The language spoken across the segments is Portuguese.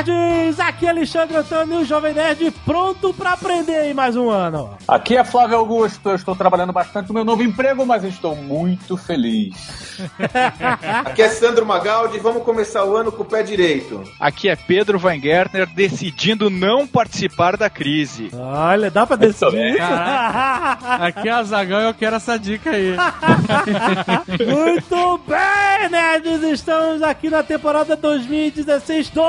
Nerds! Aqui é Alexandre Antônio, o Jovem Nerd, pronto pra aprender em mais um ano. Aqui é Flávio Augusto, eu estou trabalhando bastante no meu novo emprego, mas estou muito feliz. Aqui é Sandro Magaldi, vamos começar o ano com o pé direito. Aqui é Pedro Weingärtner decidindo não participar da crise. Olha, dá pra decidir isso? Aqui é a Zagão e eu quero essa dica aí. Muito bem, nerds! Estamos aqui na temporada 2016 do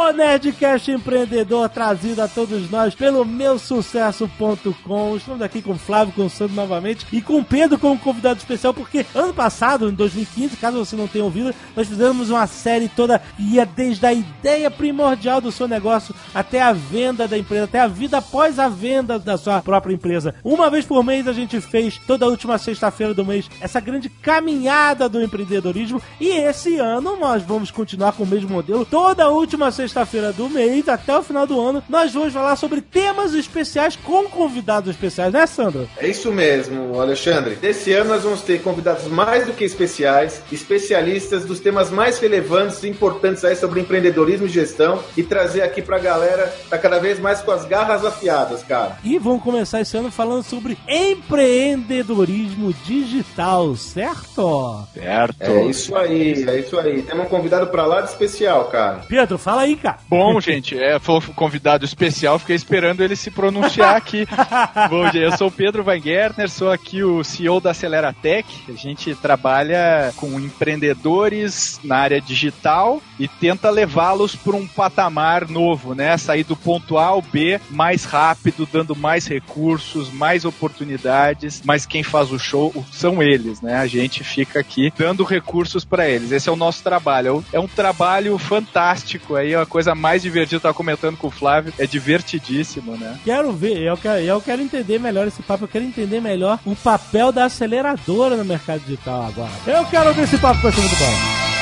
Nerdcast Empreendedor, trazido a todos nós pelo meusucesso.com. Estamos aqui com o Flávio, com o Sandro novamente e com o Pedro como convidado especial, porque ano passado, em 2015, caso você não tenha ouvido, nós fizemos uma série toda que ia desde a ideia primordial do seu negócio até a venda da empresa, até a vida após a venda da sua própria empresa. Uma vez por mês a gente fez, toda última sexta-feira do mês, essa grande caminhada do empreendedorismo e esse ano nós vamos continuar com o mesmo modelo. Toda última sexta-feira do mês, até o final do ano, nós vamos falar sobre temas especiais com convidados especiais, né, Sandro? É isso mesmo, Alexandre. Desse ano nós vamos ter convidados mais do que especiais, especialistas dos temas mais relevantes e importantes aí sobre empreendedorismo e gestão e trazer aqui pra galera tá cada vez mais com as garras afiadas, cara. E vamos começar esse ano falando sobre empreendedorismo digital, certo? Certo. É isso aí, é isso aí. Temos um convidado pra lá de especial, cara. Pedro, fala aí, cara. Bom, gente, é, foi um convidado especial, fiquei esperando ele se pronunciar aqui. Bom dia, eu sou o Pedro Weingärtner, sou aqui o CEO da Aceleratec. A gente trabalha com empreendedores na área digital e tenta levá-los para um patamar novo, né? Sair do ponto A ao B mais rápido, dando mais recursos, mais oportunidades, mas quem faz o show são eles, né? A gente fica aqui dando recursos para eles. Esse é o nosso trabalho. É um trabalho fantástico aí, é a coisa mais divertida, eu tava comentando com o Flávio, é divertidíssimo, né? Quero ver, eu quero, eu quero entender melhor esse papo, eu quero entender melhor o papel da aceleradora no mercado digital agora. Eu quero ouvir esse papo, vai ser muito bom.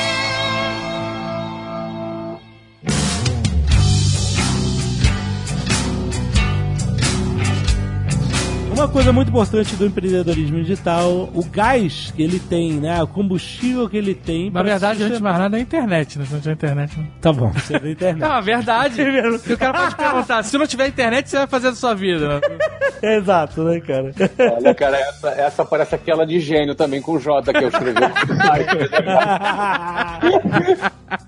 Uma coisa muito importante do empreendedorismo digital, o gás que ele tem, né? O combustível que ele tem. Na verdade, antes de mais nada, é a internet, né? Se não tiver internet. Não. Tá bom, você é da internet. Não, a verdade. o cara pode perguntar: se não tiver internet, você vai fazer da sua vida? Exato, né, cara? Olha, cara, essa, essa parece aquela de gênio também com o J que eu escrevi.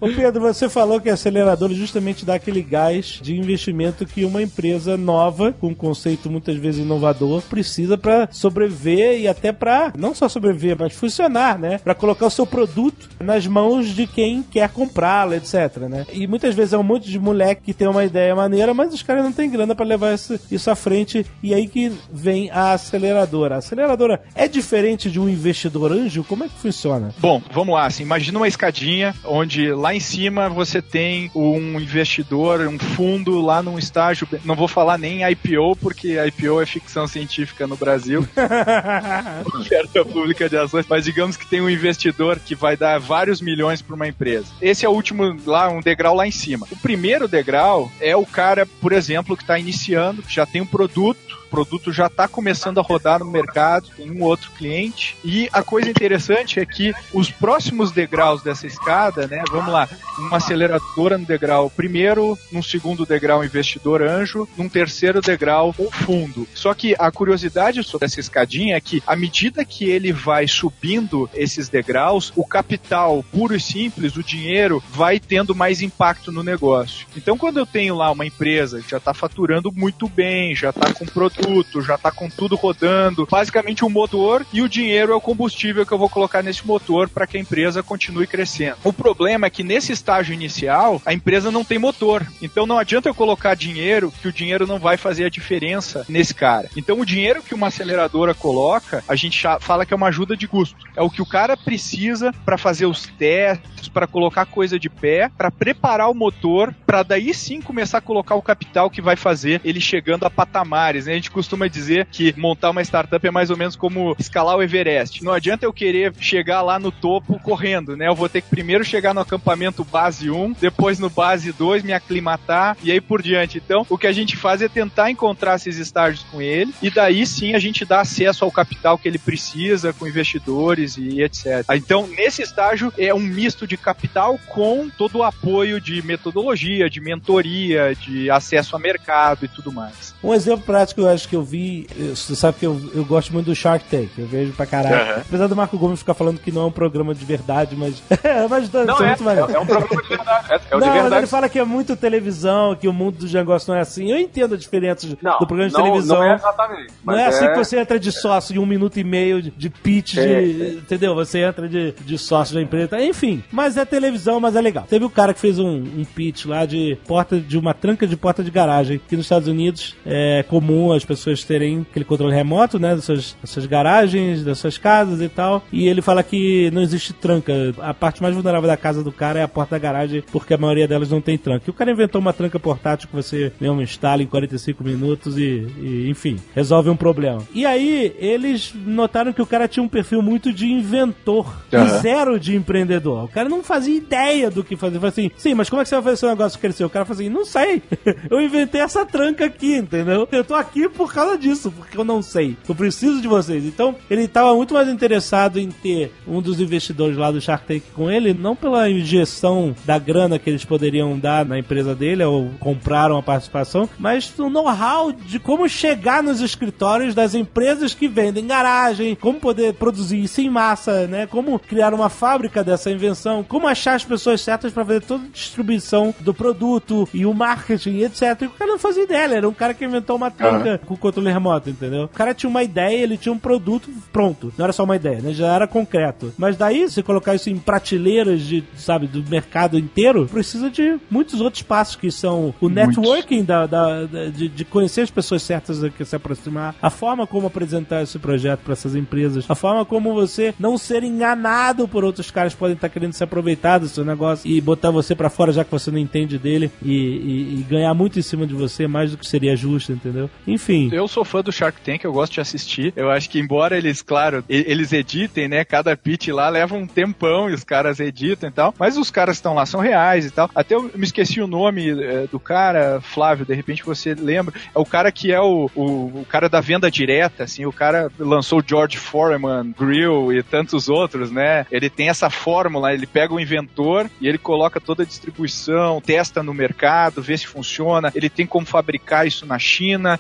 Ô Pedro, você falou que a aceleradora justamente dá aquele gás de investimento que uma empresa nova, com um conceito muitas vezes inovador, precisa para sobreviver e até para não só sobreviver, mas funcionar, né? Para colocar o seu produto nas mãos de quem quer comprá-lo, etc, né? E muitas vezes é um monte de moleque que tem uma ideia maneira, mas os caras não têm grana para levar isso, isso à frente e aí que vem a aceleradora. A aceleradora é diferente de um investidor anjo? Como é que funciona? Bom, vamos lá. Assim, imagina uma escadinha onde lá em cima você tem um investidor, um fundo lá num estágio. Não vou falar nem IPO, porque IPO é ficção científica no Brasil. Oferta pública de ações. Mas digamos que tem um investidor que vai dar vários milhões para uma empresa. Esse é o último lá, um degrau lá em cima. O primeiro degrau é o cara, por exemplo, que está iniciando, que já tem um produto produto já está começando a rodar no mercado, tem um outro cliente. E a coisa interessante é que os próximos degraus dessa escada, né? Vamos lá, uma aceleradora no degrau primeiro, num segundo degrau investidor anjo, num terceiro degrau o fundo. Só que a curiosidade sobre essa escadinha é que à medida que ele vai subindo esses degraus, o capital puro e simples, o dinheiro, vai tendo mais impacto no negócio. Então, quando eu tenho lá uma empresa que já está faturando muito bem, já está com produto produto, já tá com tudo rodando. Basicamente o motor e o dinheiro é o combustível que eu vou colocar nesse motor para que a empresa continue crescendo. O problema é que nesse estágio inicial, a empresa não tem motor. Então não adianta eu colocar dinheiro, que o dinheiro não vai fazer a diferença nesse cara. Então o dinheiro que uma aceleradora coloca, a gente fala que é uma ajuda de custo. É o que o cara precisa para fazer os testes, para colocar coisa de pé, para preparar o motor, para daí sim começar a colocar o capital que vai fazer ele chegando a patamares. Né? A gente costuma dizer que montar uma startup é mais ou menos como escalar o Everest. Não adianta eu querer chegar lá no topo correndo, né? Eu vou ter que primeiro chegar no, acampamento base 1, depois no base 2 me aclimatar e aí por diante. Então, o que a gente faz é tentar encontrar esses estágios com ele e daí sim a gente dá acesso ao capital que ele precisa, com investidores e etc. Então, nesse estágio é um misto de capital com todo o apoio de metodologia, de mentoria, de acesso a mercado e tudo mais. Um exemplo prático eu acho que eu vi, você sabe que eu, eu gosto muito do Shark Tank, eu vejo pra caralho. Uhum. Apesar do Marco Gomes ficar falando que não é um programa de verdade, mas. mas Não, isso é é, muito maneiro. é, é um programa de verdade. É, é o não, de verdade. ele fala que é muito televisão, que o mundo dos negócios não é assim. Eu entendo a diferença Não, do programa de não, televisão. Não é exatamente. Não é assim que você entra de sócio em um minuto e meio de, de pitch, de, É, entendeu? Você entra de, de sócio da empresa. Enfim, mas é televisão, mas é legal. Teve o cara que fez um, um pitch lá de porta de uma tranca de porta de garagem. Que nos Estados Unidos é comum as pessoas terem aquele controle remoto, né? Das suas, das suas garagens, das suas casas e tal. E ele fala que não existe tranca. A parte mais vulnerável da casa do cara é a porta da garagem, porque a maioria delas não tem tranca. E o cara inventou uma tranca portátil que você mesmo instala em 45 minutos e, e, enfim, resolve um problema. E aí, eles notaram que o cara tinha um perfil muito de inventor e Aham. zero de empreendedor. O cara não fazia ideia do que fazer. Falei assim, sim, mas como é que você vai fazer seu negócio crescer? O cara falou assim, não sei. eu inventei essa tranca aqui, entendeu? Eu tô aqui por causa disso, porque eu não sei. Eu preciso de vocês. Então, ele tava muito mais interessado em ter um dos investidores lá do Shark Tank com ele, não pela injeção da grana que eles poderiam dar na empresa dele, ou compraram a participação, mas no know-how de como chegar nos escritórios das empresas que vendem garagem, como poder produzir isso em massa, né? Como criar uma fábrica dessa invenção, como achar as pessoas certas para fazer toda a distribuição do produto e o marketing, etc. E o cara não fazia ideia, ele era um cara que inventou uma tranca com controle remoto, entendeu? O cara tinha uma ideia, ele tinha um produto pronto. Não era só uma ideia, né? Já era concreto. Mas daí, se colocar isso em prateleiras de, sabe, do mercado inteiro, precisa de muitos outros passos que são o networking da, da- da- de, de conhecer as pessoas certas que se aproximar, a forma como apresentar esse projeto para essas empresas, a forma como você não ser enganado por outros caras que podem estar querendo se aproveitar do seu negócio e botar você para fora já que você não entende dele e, e- e ganhar muito em cima de você, mais do que seria justo, entendeu? Enfim. Eu sou fã do Shark Tank, eu gosto de assistir. Eu acho que, embora eles, claro, eles editem, né? Cada pitch lá leva um tempão e os caras editam e tal. Mas os caras estão lá são reais e tal. Até eu me esqueci o nome eh, do cara, Flávio, de repente você lembra. É o cara que é o, o, o cara da venda direta, assim. O cara lançou George Foreman Grill e tantos outros, né? Ele tem essa fórmula, ele pega o inventor e ele coloca toda a distribuição, testa no mercado, vê se funciona. Ele tem como fabricar isso na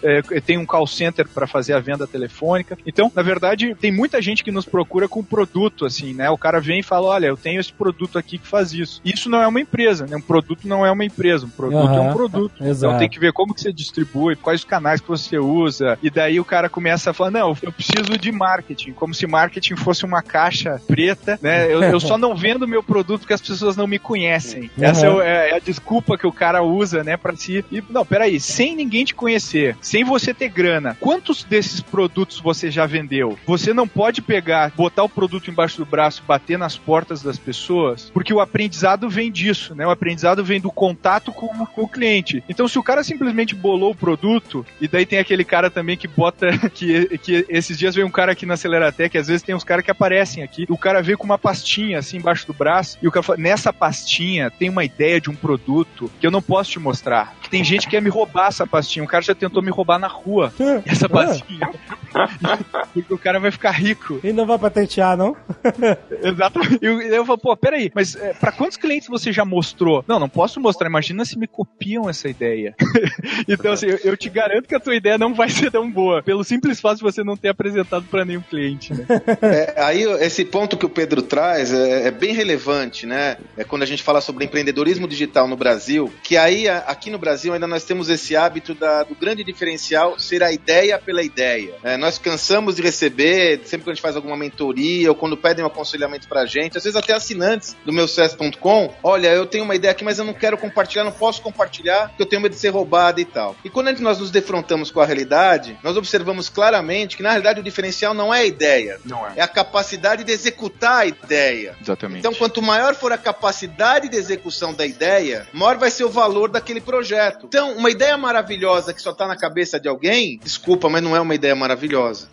eh, tem um call center para fazer a venda telefônica. Então, na verdade, tem muita gente que nos procura com produto, assim, né? O cara vem e fala: olha, eu tenho esse produto aqui que faz isso. Isso não é uma empresa, né? Um produto não é uma empresa, um produto é Aham, um produto. exato. Então tem que ver como que você distribui, quais os canais que você usa. E daí o cara começa a falar: não, eu preciso de marketing, como se marketing fosse uma caixa preta, né? Eu, eu só não vendo meu produto porque as pessoas não me conhecem. Essa é, é- é a desculpa que o cara usa, né, pra si. E, não, peraí, sem ninguém te conhecer, sem você ter grana, quantos desses produtos você já vendeu? Você não pode pegar, botar o produto embaixo do braço, bater nas portas das pessoas, porque o aprendizado vem disso, né? O aprendizado vem do contato com, com o cliente. Então, se o cara simplesmente bolou o produto, e daí tem aquele cara também que bota, que, que esses dias veio um cara aqui na Aceleratec, às vezes tem uns caras que aparecem aqui, o cara veio com uma pastinha assim embaixo do braço, e o cara fala, nessa pastinha tem uma ideia de um produto que eu não posso te mostrar. Tem gente que quer me roubar essa pastinha, um cara já tentou me roubar na rua, essa pastinha. Porque o cara vai ficar rico. E não vai patentear, não? Exatamente. E eu, eu falo, pô, peraí, mas é, pra quantos clientes você já mostrou? Não, não posso mostrar. Imagina se me copiam essa ideia. então, assim, eu, eu te garanto que a tua ideia não vai ser tão boa. Pelo simples fato de você não ter apresentado pra nenhum cliente, né? É, aí esse ponto que o Pedro traz é, é bem relevante, né? É quando a gente fala sobre empreendedorismo digital no Brasil, que aí aqui no Brasil ainda nós temos esse hábito da- do grande diferencial ser a ideia pela ideia. É, nós cansamos de receber, sempre que a gente faz alguma mentoria ou quando pedem um aconselhamento pra gente, às vezes até assinantes do meu sucesso.com, olha, eu tenho uma ideia aqui, mas eu não quero compartilhar, não posso compartilhar, porque eu tenho medo de ser roubado e tal. E quando nós nos defrontamos com a realidade, nós observamos claramente que na realidade o diferencial não é a ideia, Não é. é a capacidade de executar a ideia. Exatamente. Então, quanto maior for a capacidade de execução da ideia, maior vai ser o valor daquele projeto. Então, uma ideia maravilhosa que só tá na cabeça de alguém, desculpa, mas não é uma ideia maravilhosa.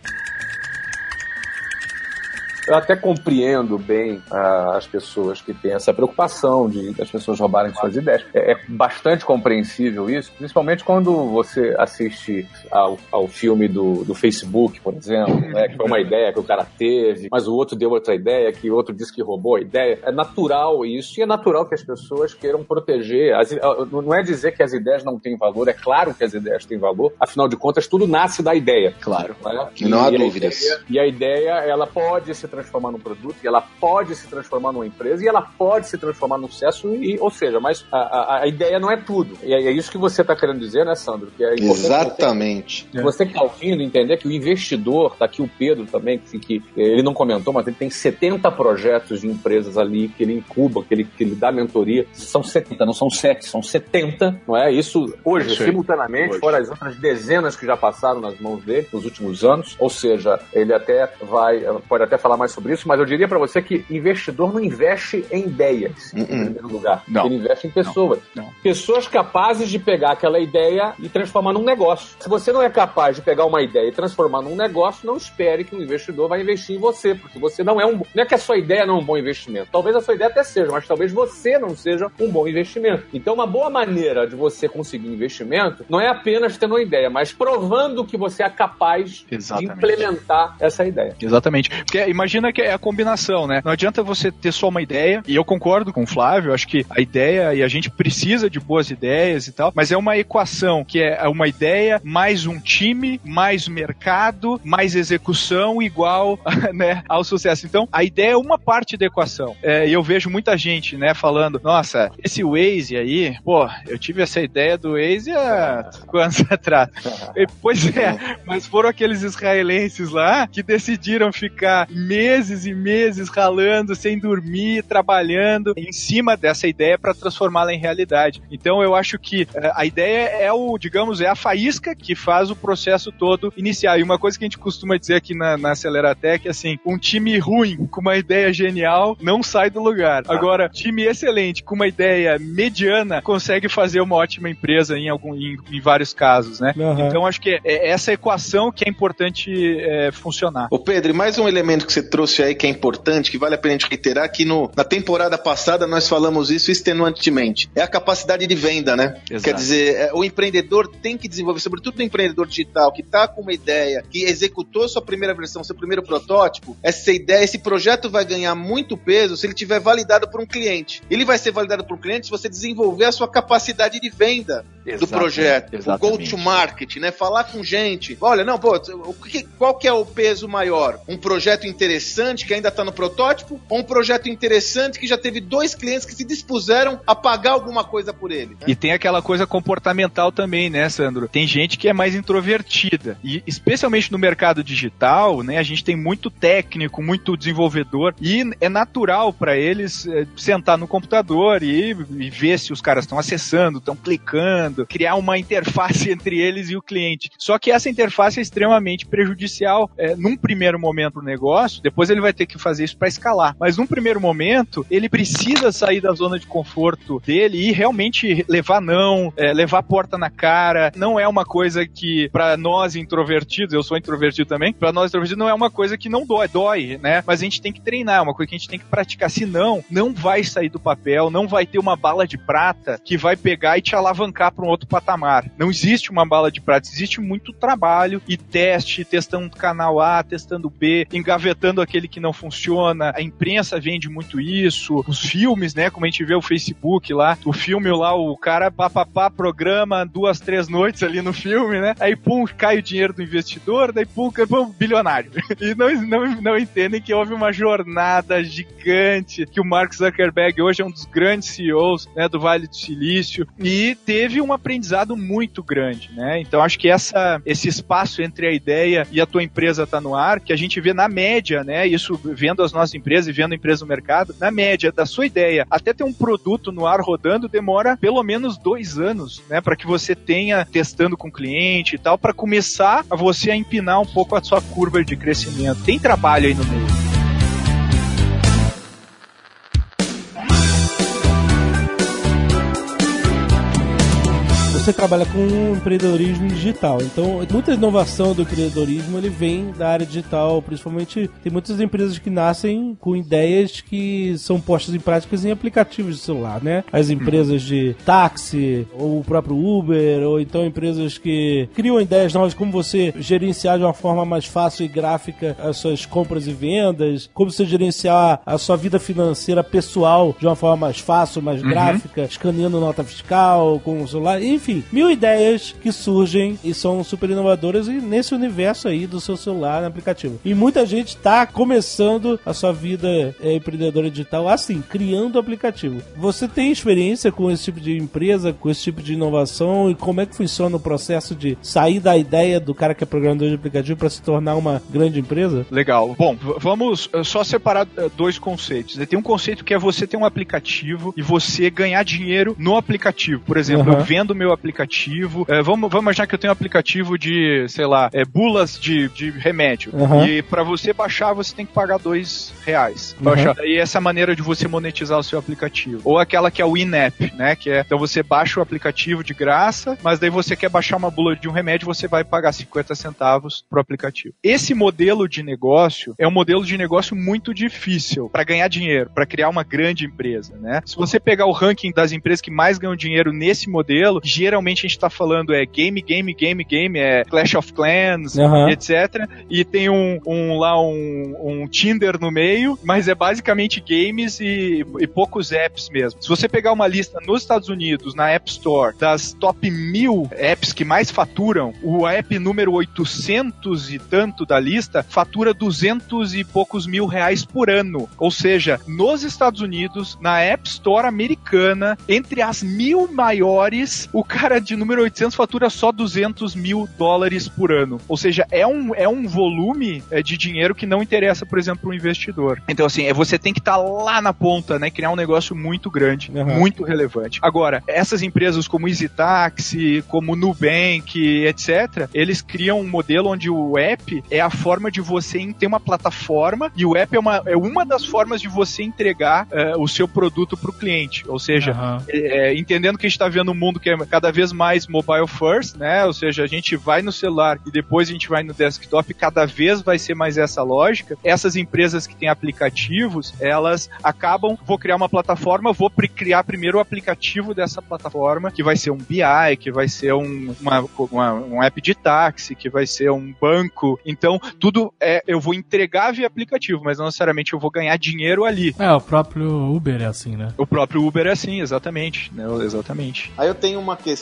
Eu até compreendo bem ah, as pessoas que têm essa preocupação de das pessoas roubarem suas ideias. É, é bastante compreensível isso, principalmente quando você assiste ao, ao filme do, do Facebook, por exemplo, né, que foi uma ideia que o cara teve, mas o outro deu outra ideia, que o outro disse que roubou a ideia. É natural isso, e é natural que as pessoas queiram proteger. As, ah, não é dizer que as ideias não têm valor, é claro que as ideias têm valor, afinal de contas, tudo nasce da ideia. Claro. Né? Não há E a dúvidas. ideia- e a ideia, ela pode se transformar num produto, e ela pode se transformar numa empresa, e ela pode se transformar num sucesso, e, ou seja, mas a, a- a ideia não é tudo. E é, é isso que você está querendo dizer, né, Sandro? Que é você- Exatamente. você que está ouvindo, entender que o investidor, tá aqui o Pedro também, que, que ele não comentou, mas ele tem 70 projetos de empresas ali que ele incuba, que ele, que ele dá mentoria. São 70, não são 7, são 70, não é? Isso hoje, aí. simultaneamente, Hoje. fora as outras dezenas que já passaram nas mãos dele nos últimos anos. Ou seja, ele até vai, pode até falar mais sobre isso, mas eu diria para você que investidor não investe em ideias, em Uh-uh. primeiro lugar. Não. Ele investe em pessoas. Não. Pessoas capazes de pegar aquela ideia e transformar num negócio. Se você não é capaz de pegar uma ideia e transformar num negócio, não espere que um investidor vai investir em você, porque você não é um. Não é que a sua ideia não é um bom investimento. Talvez a sua ideia até seja, mas talvez você não seja um bom investimento. Então, uma boa maneira de você conseguir investimento não é apenas tendo uma ideia, mas provando que você é capaz Exatamente. de implementar essa ideia. Exatamente. Porque imagina que é a combinação, né? Não adianta você ter só uma ideia, e eu concordo com o Flávio, acho que a ideia, e a gente precisa de boas ideias e tal, mas é uma equação que é uma ideia mais um time, mais mercado, mais execução igual né, ao sucesso. Então, a ideia é uma parte da equação. É, E eu vejo muita gente, né, falando, nossa, esse Waze aí, pô, eu tive essa ideia do Waze há quantos atrás? E, Pois é, mas foram aqueles israelenses lá que decidiram ficar meses e meses ralando, sem dormir, trabalhando em cima dessa ideia para transformá-la em realidade. Então eu acho que eh, a ideia é o, digamos, é a faísca que faz o processo todo iniciar. E uma coisa que a gente costuma dizer aqui na, na Aceleratec é assim: um time ruim com uma ideia genial não sai do lugar. Agora, time excelente com uma ideia mediana consegue fazer uma ótima empresa em algum em, em vários casos, né? Aham. Então acho que é essa equação que é importante é, funcionar. Ô Pedro, e mais um elemento que você trouxe aí que é importante, que vale a pena a gente reiterar, que no, na temporada passada nós falamos isso extenuantemente. É a capacidade de venda, né? Exato. Quer dizer, é, o empreendedor tem que desenvolver, sobretudo o empreendedor digital, que está com uma ideia, que executou sua primeira versão, seu primeiro protótipo, essa ideia, esse projeto vai ganhar muito peso se ele tiver validado por um cliente. Ele vai ser validado por um cliente se você desenvolver a sua capacidade de venda do projeto, o go to market, né? Falar com gente. Olha, não, pô, o que- qual que é o peso maior? Um projeto interessante que ainda está no protótipo ou um projeto interessante que já teve dois clientes que se dispuseram a pagar alguma coisa por ele? né? E tem aquela coisa comportamental também, né, Sandro? Tem gente que é mais introvertida. E especialmente no mercado digital, né, a gente tem muito técnico, muito desenvolvedor e é natural para eles eh, sentar no computador e, e ver se os caras estão acessando, estão clicando, criar uma interface entre eles e o cliente. Só que essa interface é extremamente prejudicial eh, num primeiro momento do negócio, depois ele vai ter que fazer isso para escalar. Mas num primeiro momento, ele precisa sair da zona de conforto dele e realmente levar não, é, levar porta na cara. Não é uma coisa que, para nós introvertidos, eu sou introvertido também, para nós introvertidos não é uma coisa que não dói, dói, né? Mas a gente tem que treinar, é uma coisa que a gente tem que praticar. Senão, não vai sair do papel, não vai ter uma bala de prata que vai pegar e te alavancar para um outro patamar. Não existe uma bala de prata, existe muito trabalho e teste, testando canal A, testando B, engavetando aquele que não funciona. A imprensa vende muito isso, os filmes, né? Como a gente vê o Facebook lá, o filme lá, o cara papapá programa duas, três noites ali no filme, né? Aí pum, cai o dinheiro do investidor, daí pum, cai, pum bilionário. E não, não, não entendem que houve uma jornada gigante, que o Mark Zuckerberg hoje é um dos grandes CEOs né, do Vale do Silício e teve um aprendizado muito grande, né? Então acho que essa, esse espaço entre a ideia e a tua empresa tá no ar, que a gente vê na média, né? Isso vendo as nossas empresas e vendo a empresa no mercado, na média da sua ideia até ter um produto no ar rodando demora pelo menos dois anos, né? Para que você tenha testando com o cliente e tal, para começar a você a empinar um pouco a sua curva de crescimento. Tem trabalho aí no meio. Você trabalha com empreendedorismo digital. Então, muita inovação do empreendedorismo ele vem da área digital, principalmente tem muitas empresas que nascem com ideias que são postas em práticas em aplicativos de celular, né? As empresas de táxi, ou o próprio Uber, ou então empresas que criam ideias novas como você gerenciar de uma forma mais fácil e gráfica as suas compras e vendas, como você gerenciar a sua vida financeira pessoal de uma forma mais fácil, mais gráfica, escaneando nota fiscal com o celular, enfim, mil ideias que surgem e são super inovadoras e nesse universo aí do seu celular no aplicativo. E muita gente está começando a sua vida é, empreendedora digital assim, criando aplicativo. Você tem experiência com esse tipo de empresa, com esse tipo de inovação e como é que funciona o processo de sair da ideia do cara que é programador de aplicativo para se tornar uma grande empresa? Legal. Bom, vamos eh, só separar eh, dois conceitos. né? Tem um conceito que é você ter um aplicativo e você ganhar dinheiro no aplicativo. Por exemplo, Uhum. eu vendo meu aplicativo. Eh, vamos, vamos imaginar que eu tenho um aplicativo de, sei lá, eh, bulas de, de remédio. Uhum. E para você baixar, você tem que pagar dois reais. Uhum. E essa é a maneira de você monetizar o seu aplicativo. Ou aquela que é o in-app, né? Que é, então você baixa o aplicativo de graça, mas daí você quer baixar uma bula de um remédio, você vai pagar 50 centavos pro aplicativo. Esse modelo de negócio é um modelo de negócio muito difícil para ganhar dinheiro, para criar uma grande empresa, né? Se você pegar o ranking das empresas que mais ganham dinheiro nesse modelo, geralmente a gente tá falando é game, game, game, game, é Clash of Clans, e etc. E tem um, um lá um, um Tinder no meio, mas é basicamente games e, e poucos apps mesmo. Se você pegar uma lista nos Estados Unidos, na App Store, das top mil apps que mais faturam, o app número 800 e tanto da lista fatura 200 e poucos mil reais por ano. Ou seja, nos Estados Unidos, na App Store americana, entre as mil maiores, o cara de número 800 fatura só 200 mil dólares por ano. Ou seja, é um, é um volume é, de dinheiro que não interessa, por exemplo, para um investidor. Então, assim, é, você tem que estar lá na ponta, né? Criar um negócio muito grande, Uhum. muito relevante. Agora, essas empresas como Easy Taxi, como Nubank, etc., eles criam um modelo onde o app é a forma de você ter uma plataforma e o app é uma, é uma das formas de você entregar eh, o seu produto para o cliente. Ou seja, Aham. é, entendendo que a gente está vendo um mundo que é cada vez mais mobile first, né? Ou seja, a gente vai no celular e depois a gente vai no desktop, cada vez vai ser mais essa lógica. Essas empresas que têm aplicativos, elas acabam, vou criar uma plataforma, vou criar primeiro o aplicativo dessa plataforma, que vai ser um BI, que vai ser um, uma, uma- um app de táxi, que vai ser um banco. Então, tudo é, eu vou entregar via aplicativo, mas não necessariamente eu vou ganhar dinheiro ali. É, o próprio Uber é assim, né? O próprio Uber é assim, exatamente. Né? Exatamente. Aí eu tenho uma questão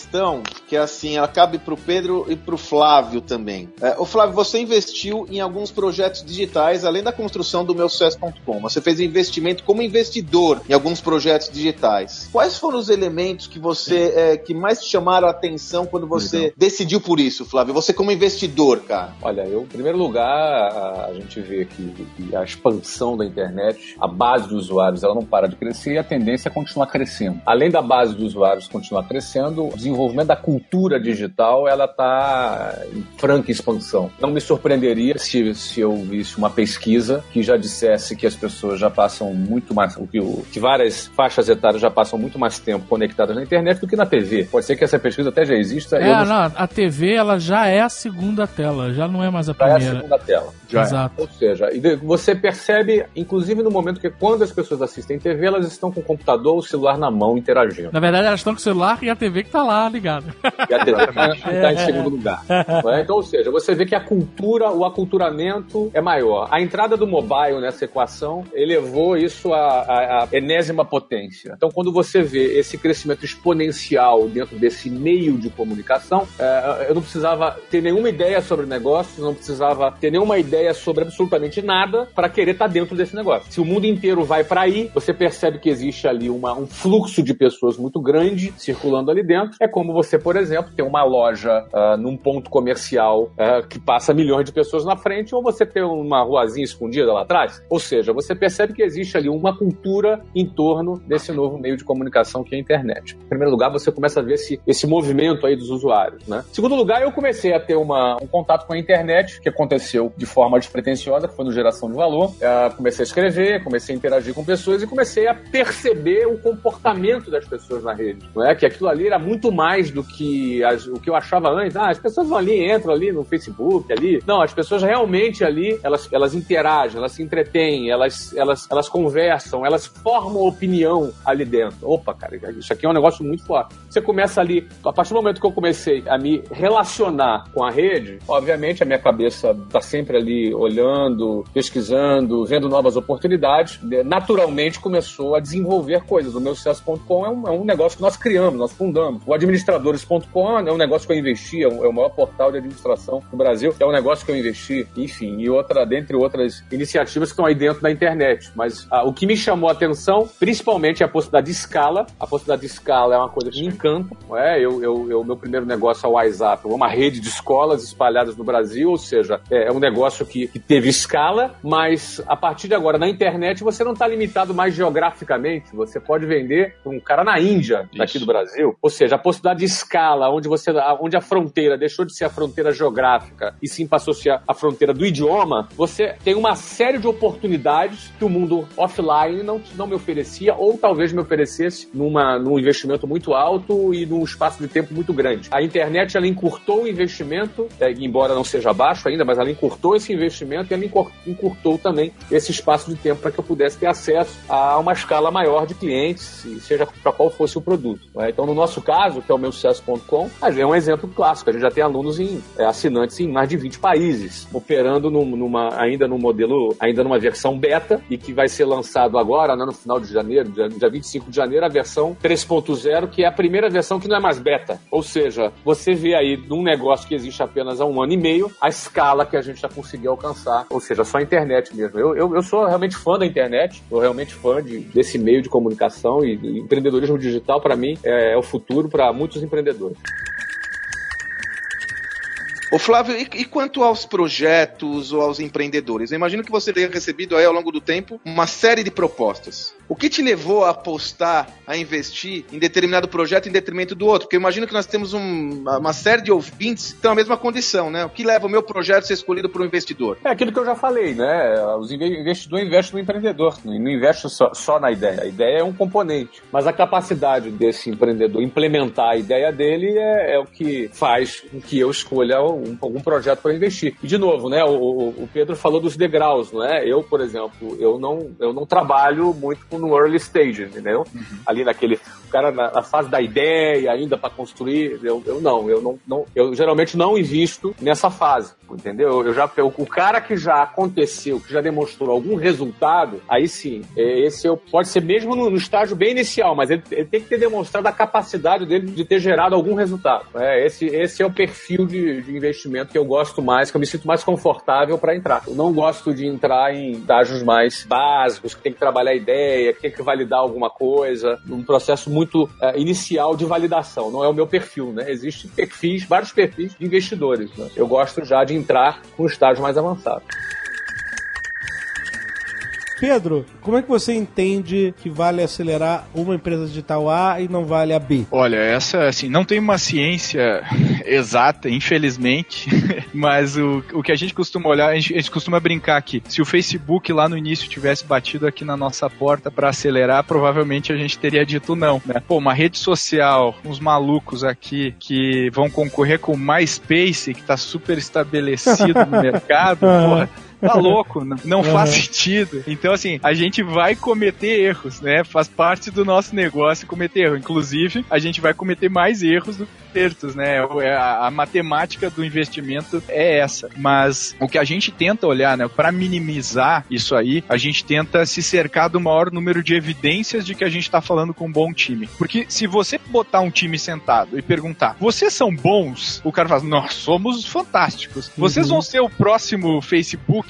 que é assim, ela cabe pro Pedro e pro Flávio também. É, o Flávio, você investiu em alguns projetos digitais, além da construção do meu sucesso.com. Você fez investimento como investidor em alguns projetos digitais. Quais foram os elementos que você é, que mais te chamaram a atenção quando você decidiu por isso, Flávio? Você como investidor, cara. Olha, eu, em primeiro lugar, a, gente vê que, que a expansão da internet, a base de usuários, ela não para de crescer e a tendência é continuar crescendo. Além da base de usuários continuar crescendo, o desenvolvimento da cultura digital, ela está em franca expansão. Não me surpreenderia se, se eu visse uma pesquisa que já dissesse que as pessoas já passam muito mais, que, que várias faixas etárias já passam muito mais tempo conectadas na internet do que na TV. Pode ser que essa pesquisa até já exista. É, não não, a TV ela já é a segunda tela, já não é mais a já é a primeira. segunda tela. Já é. Exato. Ou seja, você percebe, inclusive no momento que quando as pessoas assistem TV, elas estão com o computador ou o celular na mão interagindo. Na verdade, elas estão com o celular e a TV que tá lá ligada. E a TV está em segundo lugar. É? Então, ou seja, você vê que a cultura, o aculturamento é maior. A entrada do mobile nessa equação elevou isso à, à- à enésima potência. Então, quando você vê esse crescimento exponencial dentro desse meio de comunicação, é, eu não precisava ter nenhuma ideia sobre negócios, não precisava ter nenhuma ideia sobre absolutamente nada para querer estar dentro desse negócio. Se o mundo inteiro vai para aí, você percebe que existe ali uma- um fluxo de pessoas muito grande circulando ali dentro. É como você, por exemplo, ter uma loja ah, num ponto comercial ah, que passa milhões de pessoas na frente, ou você ter uma ruazinha escondida lá atrás. Ou seja, você percebe que existe ali uma cultura em torno desse novo meio de comunicação que é a internet. Em primeiro lugar, você começa a ver esse, esse movimento aí dos usuários, né? Em segundo lugar, eu comecei a ter uma, um contato com a internet, que aconteceu de forma forma despretensiosa, que foi no Geração de Valor. Uh, comecei a escrever, comecei a interagir com pessoas e comecei a perceber o comportamento das pessoas na rede. Não é? Que aquilo ali era muito mais do que as, o que eu achava antes. Ah, as pessoas vão ali, entram ali no Facebook, ali. Não, as pessoas realmente ali, elas, elas interagem, elas se entretêm, elas, elas, elas conversam, elas formam opinião ali dentro. Opa, cara, isso aqui é um negócio muito forte. Você começa ali, a partir do momento que eu comecei a me relacionar com a rede, obviamente a minha cabeça está sempre ali olhando, pesquisando, vendo novas oportunidades. Naturalmente começou a desenvolver coisas. O meu sucesso.com é, um, é um negócio que nós criamos, nós fundamos. O administradores.com é um negócio que eu investi, é, um, é o maior portal de administração do Brasil, é um negócio que eu investi, enfim, e outra, dentre outras iniciativas que estão aí dentro da internet. Mas ah, o que me chamou a atenção, principalmente, é a possibilidade de escala. A possibilidade de escala é uma coisa que me encanta. É? eu, eu, eu, meu primeiro negócio é o WhatsApp, uma rede de escolas espalhadas no Brasil, ou seja, é, é um negócio que, que teve escala, mas a partir de agora, na internet, você não está limitado mais geograficamente. Você pode vender um cara na Índia, Isso. daqui do Brasil. Ou seja, a possibilidade de escala, onde, você, onde a fronteira deixou de ser a fronteira geográfica e sim passou a ser a fronteira do idioma, você tem uma série de oportunidades que o mundo offline não, não me oferecia, ou talvez me oferecesse numa, num investimento muito alto e num espaço de tempo muito grande. A internet ela encurtou o investimento, é, embora não seja baixo ainda, mas ela encurtou esse investimento e ela encurtou também esse espaço de tempo para que eu pudesse ter acesso a uma escala maior de clientes, seja para qual fosse o produto. Né? Então, no nosso caso, que é o meu sucesso.com, é um exemplo clássico. A gente já tem alunos em é, assinantes em mais de 20 países, operando num, numa, ainda no modelo, ainda numa versão beta e que vai ser lançado agora, né, no final de janeiro, dia, dia 25 de janeiro, a versão 3.0, que é a primeira versão que não é mais beta. Ou seja, você vê aí num negócio que existe apenas há um ano e meio, a escala que a gente já conseguiu alcançar, ou seja, só a internet mesmo. Eu, eu, eu sou realmente fã da internet, sou realmente fã de, desse meio de comunicação e, e empreendedorismo digital, para mim, é, é o futuro para muitos empreendedores. Ô Flávio, e, e, quanto aos projetos ou aos empreendedores? Eu imagino que você tenha recebido aí ao longo do tempo uma série de propostas. O que te levou a apostar, a investir em determinado projeto em detrimento do outro? Porque eu imagino que nós temos um, uma série de ouvintes que estão na mesma condição, né? O que leva o meu projeto a ser escolhido por um investidor? É aquilo que eu já falei, né? Os investidores investem no empreendedor, não investe só, só na ideia. A ideia é um componente, mas a capacidade desse empreendedor implementar a ideia dele é, é o que faz com que eu escolha um, algum projeto para investir. E de novo, né? O, o, Pedro falou dos degraus, não é? Eu, por exemplo, eu não, eu não trabalho muito com no early stage, entendeu? Uhum. Ali naquele, o cara na, na, fase da ideia ainda para construir, eu, eu não, eu não, não, eu geralmente não invisto nessa fase, entendeu? Eu já, o cara que já aconteceu, que já demonstrou algum resultado, aí sim, é, esse pode ser mesmo no, no estágio bem inicial, mas ele, ele, tem que ter demonstrado a capacidade dele de ter gerado algum resultado. É, esse, esse é o perfil de, de investimento que eu gosto mais, que eu me sinto mais confortável para entrar. Eu não gosto de entrar em estágios mais básicos, que tem que trabalhar a ideia, que tem que validar alguma coisa, num processo muito uh, inicial de validação. Não é o meu perfil, né? Existem perfis, vários perfis de investidores. Né? Eu gosto já de entrar com estágio mais avançado. Pedro, como é que você entende que vale acelerar uma empresa digital A e não vale a B? Olha, essa, assim, não tem uma ciência exata, infelizmente, mas o, o que a gente costuma olhar, a gente, a gente costuma brincar aqui. Se o Facebook lá no início tivesse batido aqui na nossa porta para acelerar, provavelmente a gente teria dito não, né? Pô, uma rede social, uns malucos aqui que vão concorrer com o MySpace, que tá super estabelecido no mercado, porra tá louco, não, não faz sentido. Então, assim, a gente vai cometer erros, né? Faz parte do nosso negócio cometer erro. Inclusive, a gente vai cometer mais erros do que acertos, né? É, a, a, matemática do investimento é essa. Mas o que a gente tenta olhar, né? Para minimizar isso aí, a gente tenta se cercar do maior número de evidências de que a gente está falando com um bom time. Porque se você botar um time sentado e perguntar, vocês são bons? O cara fala, nós somos fantásticos. Vocês uhum. vão ser o próximo Facebook?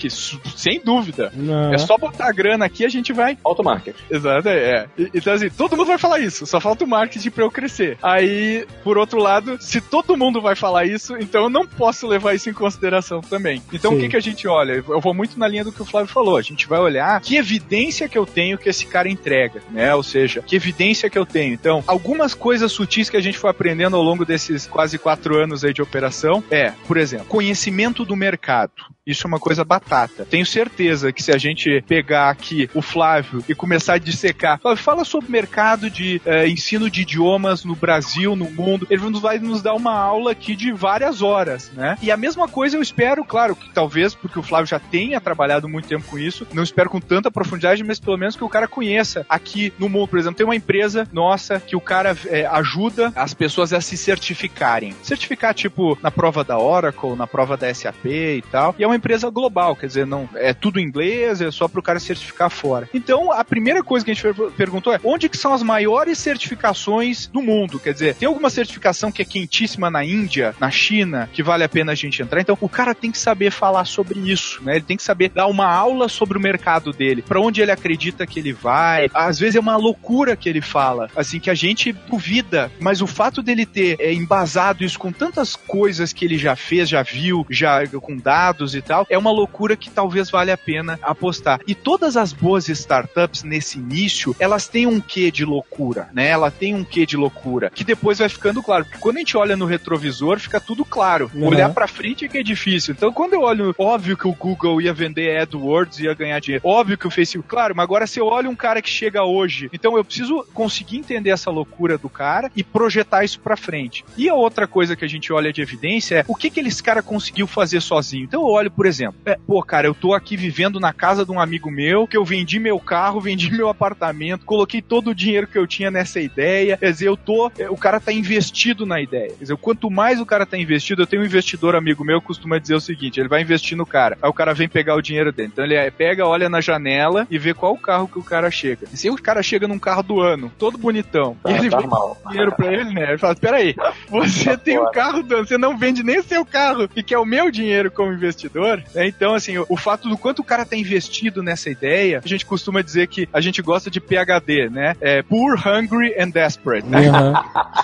Sem dúvida. Não. É só botar a grana aqui a gente vai. Automarket. Exato, é. Então, assim, todo mundo vai falar isso. Só falta o marketing para eu crescer. Aí, por outro lado, se todo mundo vai falar isso, então eu não posso levar isso em consideração também. Então, Sim. o que, que a gente olha? Eu vou muito na linha do que o Flávio falou. A gente vai olhar que evidência que eu tenho que esse cara entrega, né? Ou seja, que evidência que eu tenho. Então, algumas coisas sutis que a gente foi aprendendo ao longo desses quase quatro anos aí de operação é, por exemplo, conhecimento do mercado. Isso é uma coisa batata. Tenho certeza que se a gente pegar aqui o Flávio e começar a dissecar, fala sobre o mercado de eh, ensino de idiomas no Brasil, no mundo, ele vai nos dar uma aula aqui de várias horas, né? E a mesma coisa eu espero, claro, que talvez, porque o Flávio já tenha trabalhado muito tempo com isso, não espero com tanta profundidade, mas pelo menos que o cara conheça aqui no mundo. Por exemplo, tem uma empresa nossa que o cara eh, ajuda as pessoas a se certificarem. Certificar, tipo, na prova da Oracle, na prova da SAP e tal. E é uma empresa global, quer dizer, não é tudo inglês, é só para o cara certificar fora. Então, a primeira coisa que a gente per- perguntou é onde que são as maiores certificações do mundo? Quer dizer, tem alguma certificação que é quentíssima na Índia, na China, que vale a pena a gente entrar? Então, o cara tem que saber falar sobre isso, né? Ele tem que saber dar uma aula sobre o mercado dele, para onde ele acredita que ele vai. Às vezes é uma loucura que ele fala, assim, que a gente duvida, mas o fato dele ter é, embasado isso com tantas coisas que ele já fez, já viu, já com dados e tal, é uma loucura que talvez valha a pena apostar. E todas as boas startups nesse início, elas têm um quê de loucura, né? Ela tem um quê de loucura, que depois vai ficando claro, porque quando a gente olha no retrovisor, fica tudo claro. Uhum. Olhar pra frente é que é difícil. Então, quando eu olho, óbvio que o Google ia vender AdWords, ia ganhar dinheiro. Óbvio que o Facebook, claro, mas agora se eu olho um cara que chega hoje, então eu preciso conseguir entender essa loucura do cara e projetar isso pra frente. E a outra coisa que a gente olha de evidência é o que que esse cara conseguiu fazer sozinho. Então eu olho, por exemplo, é, pô, cara, eu tô aqui vivendo na casa de um amigo meu, que eu vendi meu carro, vendi meu apartamento, coloquei todo o dinheiro que eu tinha nessa ideia. Quer dizer, eu tô, é, o cara tá investido na ideia. Quer dizer, quanto mais o cara tá investido, eu tenho um investidor amigo meu que costuma dizer o seguinte, ele vai investir no cara. Aí o cara vem pegar o dinheiro dele. Então ele é, pega, olha na janela e vê qual o carro que o cara chega. E se o cara chega num carro do ano, todo bonitão, e ele tá vem dinheiro pra ele, né? Ele fala, peraí, você tem um fora. carro do ano, você não vende nem seu carro e quer o meu dinheiro como investidor, né? Então, assim, o, o fato do quanto o cara tá investido nessa ideia, a gente costuma dizer que a gente gosta de PHD, né? É Poor, Hungry and Desperate, né? Uhum.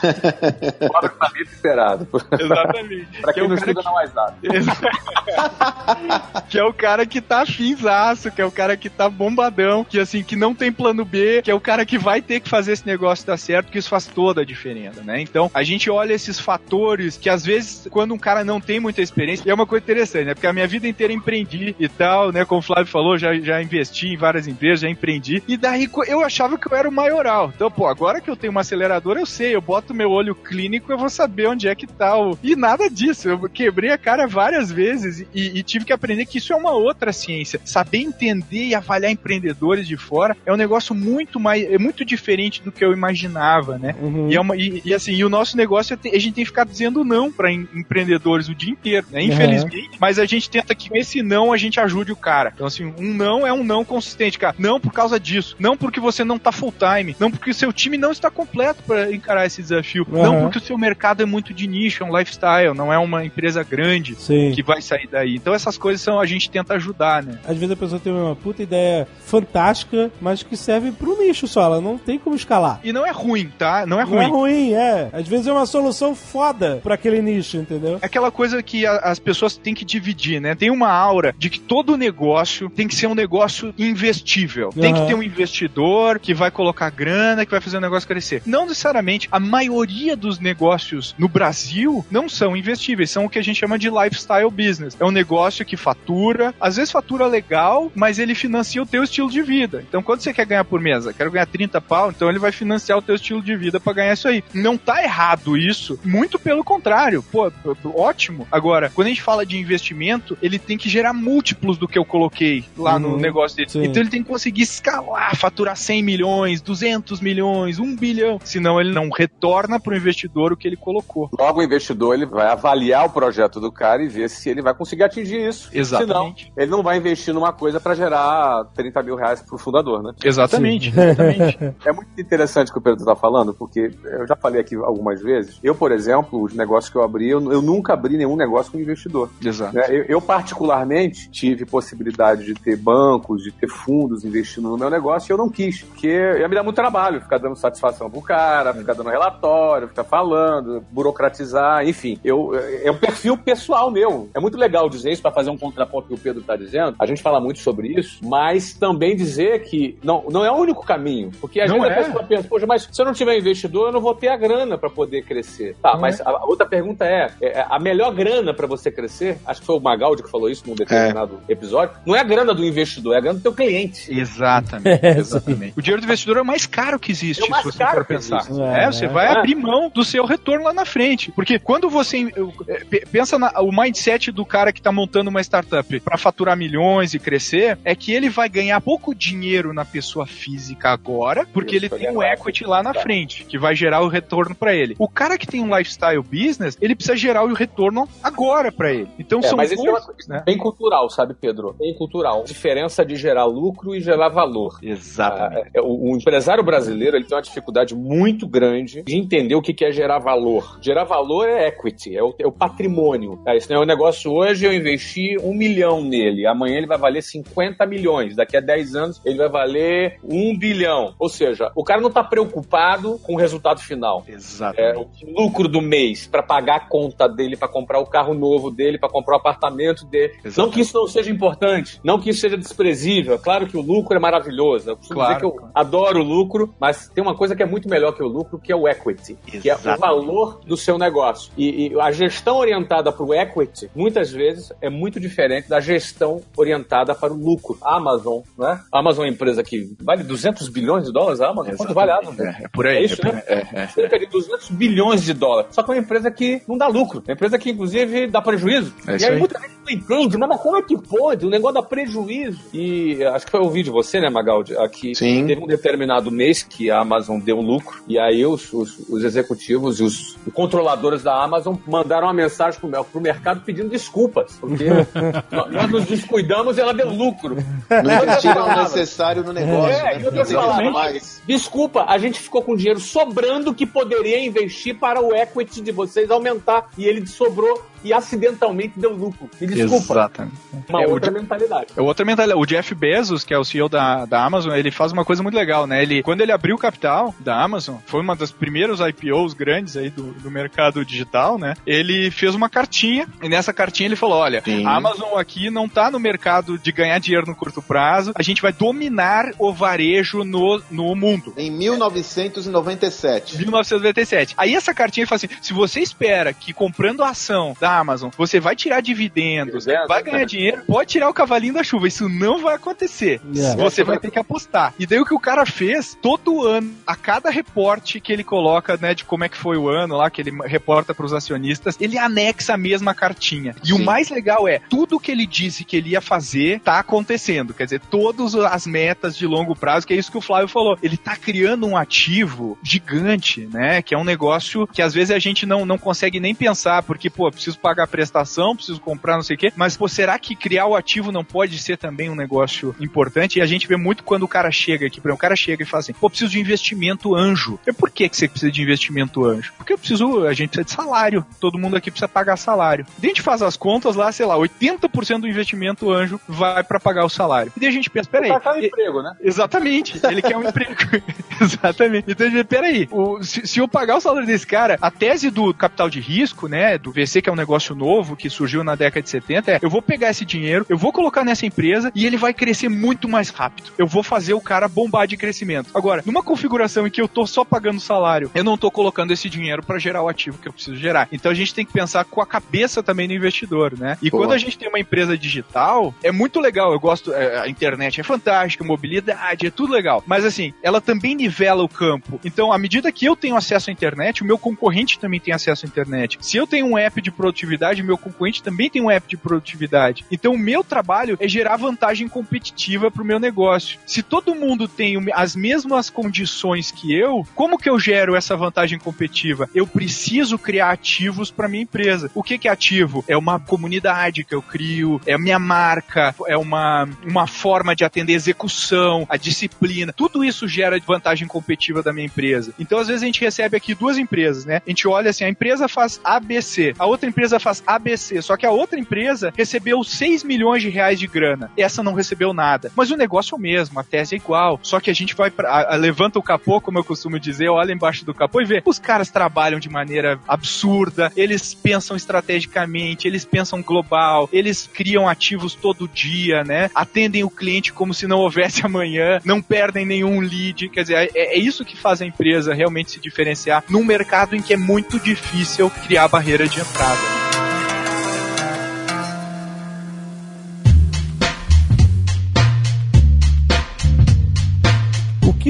Que tá meio esperado. Exatamente. pra Que quem é o não cara estuda na WhatsApp. que é o cara que tá afinzaço, que é o cara que tá bombadão, que assim, que não tem plano B, que é o cara que vai ter que fazer esse negócio dar certo, que isso faz toda a diferença, né? Então, a gente olha esses fatores que às vezes, quando um cara não tem muita experiência, e é uma coisa interessante, né? Porque a minha vida inteira empreendi e tal, né? Como o Flávio falou, já, já investi em várias empresas, já empreendi, e daí eu achava que eu era o maioral. Então, pô, agora que eu tenho uma aceleradora, eu sei, eu boto meu olho clínico, eu vou saber onde é que tá o... E nada disso, eu quebrei a cara várias vezes e, e tive que aprender que isso é uma outra ciência. Saber entender e avaliar empreendedores de fora é um negócio muito mais, é muito diferente do que eu imaginava, né? Uhum. E, é uma- e- e, assim, e o nosso negócio é ter- a gente tem que ficar dizendo não para empreendedores o dia inteiro, né? Infelizmente, mas a gente tenta que esse não a gente ajude o cara. Então, assim, um não é um não consistente, cara. Não por causa disso. Não porque você não tá full time. Não porque o seu time não está completo para encarar esse desafio. Não Uhum. porque o seu mercado é muito de nicho, é um lifestyle, não é uma empresa grande Sim. que vai sair daí. Então essas coisas são a gente tenta ajudar, né? Às vezes a pessoa tem uma puta ideia fantástica, mas que serve pro nicho só, ela não tem como escalar. E não é ruim, tá? Não é Não é ruim. ruim, é. Às vezes é uma solução foda pra aquele nicho, entendeu? É aquela coisa que a- as pessoas têm que dividir, né? Tem uma aura de que todo negócio tem que ser um negócio investível. Tem que ter um investidor que vai colocar grana, que vai fazer o negócio crescer. Não necessariamente. A maioria dos negócios no Brasil não são investíveis, são o que a gente chama de lifestyle business. É um negócio que fatura, às vezes fatura legal, mas ele financia o teu estilo de vida. Então, quando você quer ganhar por mês? Quero ganhar 30 pau, então ele vai financiar o teu estilo de vida pra ganhar isso aí. Não tá errado isso, muito pelo contrário. Pô, ótimo. Agora, quando a gente fala de investimento, ele tem que gerar múltiplos do que eu coloquei lá no Uhum, negócio dele. sim. Então ele tem que conseguir escalar, faturar 100 milhões, 200 milhões, 1 bilhão. Senão ele não retorna pro investidor o que ele colocou. Logo, o investidor ele vai avaliar o projeto do cara e ver se ele vai conseguir atingir isso. Exatamente. Senão, ele não vai investir numa coisa pra gerar 30 mil reais pro fundador, né? Exatamente, exatamente. É muito interessante o que o Pedro tá falando, porque eu já falei aqui algumas vezes. Eu, por exemplo, os negócios que eu abri, eu, eu nunca abri nenhum negócio com investidor. Exato. né? Eu, eu, particularmente, tive possibilidade de ter bancos, de ter fundos investindo no meu negócio e eu não quis, porque ia me dar muito trabalho ficar dando satisfação pro cara, ficar dando relatório, ficar falando, burocratizar, enfim. Eu, é um perfil pessoal meu. É muito legal dizer isso pra fazer um contraponto que o Pedro está dizendo, a gente fala muito sobre isso, mas também dizer que não, não é o único caminho. Porque às Não vezes é. a pessoa pensa, poxa, mas se eu não tiver investidor, eu não vou ter a grana para poder crescer. Tá, mas a, a outra pergunta é, é, a melhor grana para você crescer, acho que foi o Magaldi que falou isso num determinado episódio, não é a grana do investidor, é a grana do teu cliente. Exatamente, É, exatamente. O dinheiro do investidor é o mais caro que existe, É o mais se você caro for pensar. É, É, você vai É. abrir mão do seu retorno lá na frente. Porque quando você é, pe- pensa na, o mindset do cara que tá montando uma startup para faturar milhões e crescer, é que ele vai ganhar pouco dinheiro na pessoa física agora, porque Isso, ele tem um equity lá na tá. frente, que vai gerar o retorno para ele. O cara que tem um lifestyle business, ele precisa gerar o retorno agora para ele. Então É, são mas é coisa né? bem cultural, sabe, Pedro? Bem cultural. Diferença de gerar lucro e gerar valor. Exatamente. Ah, é, o, o empresário brasileiro ele tem uma dificuldade muito grande de entender o que é gerar valor. Gerar valor é equity, é o, é o patrimônio. Tá? Esse é um negócio hoje, eu investi um milhão nele, amanhã ele vai valer 50 milhões, daqui a 10 anos ele vai valer um bilhão. Ou seja, o cara não está preocupado com o resultado final. É, Exatamente. o lucro do mês para pagar a conta dele, para comprar o carro novo dele, para comprar o apartamento dele. Exatamente. Não que isso não seja importante, não que isso seja desprezível. É Claro que o lucro é maravilhoso. Eu costumo Claro, dizer que eu claro. adoro o lucro, mas tem uma coisa que é muito melhor que o lucro, que é o equity, que é o Exatamente. valor do seu negócio. E, e a gestão orientada para o equity, muitas vezes, é muito diferente da gestão orientada para o lucro. A Amazon, né? A Amazon é uma empresa que vale 200 bilhões de dólares. A Amazon, quanto vale a Amazon? É, é por aí. É isso, é por né? É, é. cerca de 200 bilhões de dólares. Só que é uma empresa que não dá lucro. É uma empresa que, inclusive, dá prejuízo. É e aí, aí. muita gente não entende, mas como é que pode? O negócio dá prejuízo. E acho que foi o vídeo de você, né, Magaldi? Aqui Sim. teve um determinado mês que a Amazon deu lucro. E aí os, os, os executivos e os controladores da Amazon mandaram uma mensagem pro, pro mercado pedindo desculpas. Porque nós nos descuidamos e ela deu lucro. Não investiram o necessário no negócio, É, né? mais. Desculpa, a gente ficou com dinheiro sobrando que poderia investir para o equity de vocês aumentar. E ele sobrou e acidentalmente deu lucro. Me desculpa. Exatamente. Uma É, o outra Je- mentalidade. É outra mentalidade. O Jeff Bezos, que é o CEO da, da Amazon, ele faz uma coisa muito legal, né? Ele, quando ele abriu o capital da Amazon, foi uma das primeiros IPOs grandes aí do, do mercado digital, né? Ele fez uma cartinha, e nessa cartinha ele falou: olha, Sim. a Amazon aqui não tá no mercado de ganhar dinheiro no curto prazo, a gente vai dominar o varejo no, no mundo. Em 1997. 1997. Aí essa cartinha ele fala assim: se você espera que comprando a ação da Amazon você vai tirar dividendos, Dividendos, vai né? ganhar dinheiro, pode tirar o cavalinho da chuva. Isso não vai acontecer. É. Você vai ter que apostar. E daí o que o cara fez, todo ano, a cada reporte que ele coloca, né, de como é que foi o ano lá, que ele reporta para os acionistas, ele anexa a mesma cartinha. E o Sim. mais legal é, tudo que ele disse que ele ia fazer tá acontecendo. Quer dizer, todas as metas de longo prazo, que é isso que o Flávio falou. Ele tá criando um ativo gigante, né? Que é um negócio que às vezes a gente não, não consegue nem pensar, porque, pô, preciso pagar prestação, preciso comprar não sei o quê. Mas, pô, será que criar o ativo não pode ser também um negócio importante? E a gente vê muito quando o cara chega aqui, por exemplo, o cara chega e fala assim, pô, preciso de investimento anjo. E por que, que você precisa de investimento anjo? Porque eu preciso, a gente precisa de salário. Todo mundo aqui precisa pagar salário. E a gente faz as contas lá, sei lá, 80% do investimento anjo vai pra pagar o salário. E daí a gente pensa, peraí, Pra cada e- emprego, né? Exatamente, ele quer um emprego. Exatamente. Então, gente, peraí, o, se, se eu pagar o salário desse cara, a tese do capital de risco, né, do VC, que é um negócio novo, que surgiu na década de 70, é, eu vou pegar esse dinheiro, eu vou colocar nessa empresa e ele vai crescer muito mais rápido. Eu vou fazer o cara bombar de crescimento. Agora, numa configuração em que eu tô só pagando salário, eu não tô colocando esse dinheiro para gerar o ativo que eu preciso gerar. Então a gente tem que pensar com a cabeça também do investidor, né? E quando a gente tem uma empresa digital, é muito legal. Eu gosto, é, a internet é fantástica, mobilidade, é tudo legal. Mas assim, ela também nivela o campo. Então, à medida que eu tenho acesso à internet, o meu concorrente também tem acesso à internet. Se eu tenho um app de produtividade, meu concorrente também tem um app de produtividade. Então, o meu trabalho é gerar vantagem competitiva para o meu negócio. Se todo mundo tem as mesmas condições que eu, como que eu gero essa vantagem competitiva? Eu preciso criar ativos para minha empresa. O que, que é ativo? É uma comunidade que eu crio, é a minha marca, é uma, uma forma de atender execução, a disciplina. Tudo isso gera vantagem competitiva da minha empresa. Então, às vezes, a gente recebe aqui duas empresas, né? A gente olha assim, a empresa faz ABC, a outra empresa empresa faz ABC, só que a outra empresa recebeu 6 milhões de reais de grana. Essa não recebeu nada. Mas o negócio é o mesmo, a tese é igual. Só que a gente vai pra, a- a- levanta o capô, como eu costumo dizer, olha embaixo do capô e vê. Os caras trabalham de maneira absurda, eles pensam estrategicamente, eles pensam global, eles criam ativos todo dia, né? Atendem o cliente como se não houvesse amanhã, não perdem nenhum lead. Quer dizer, é, é isso que faz a empresa realmente se diferenciar num mercado em que é muito difícil criar barreira de entrada.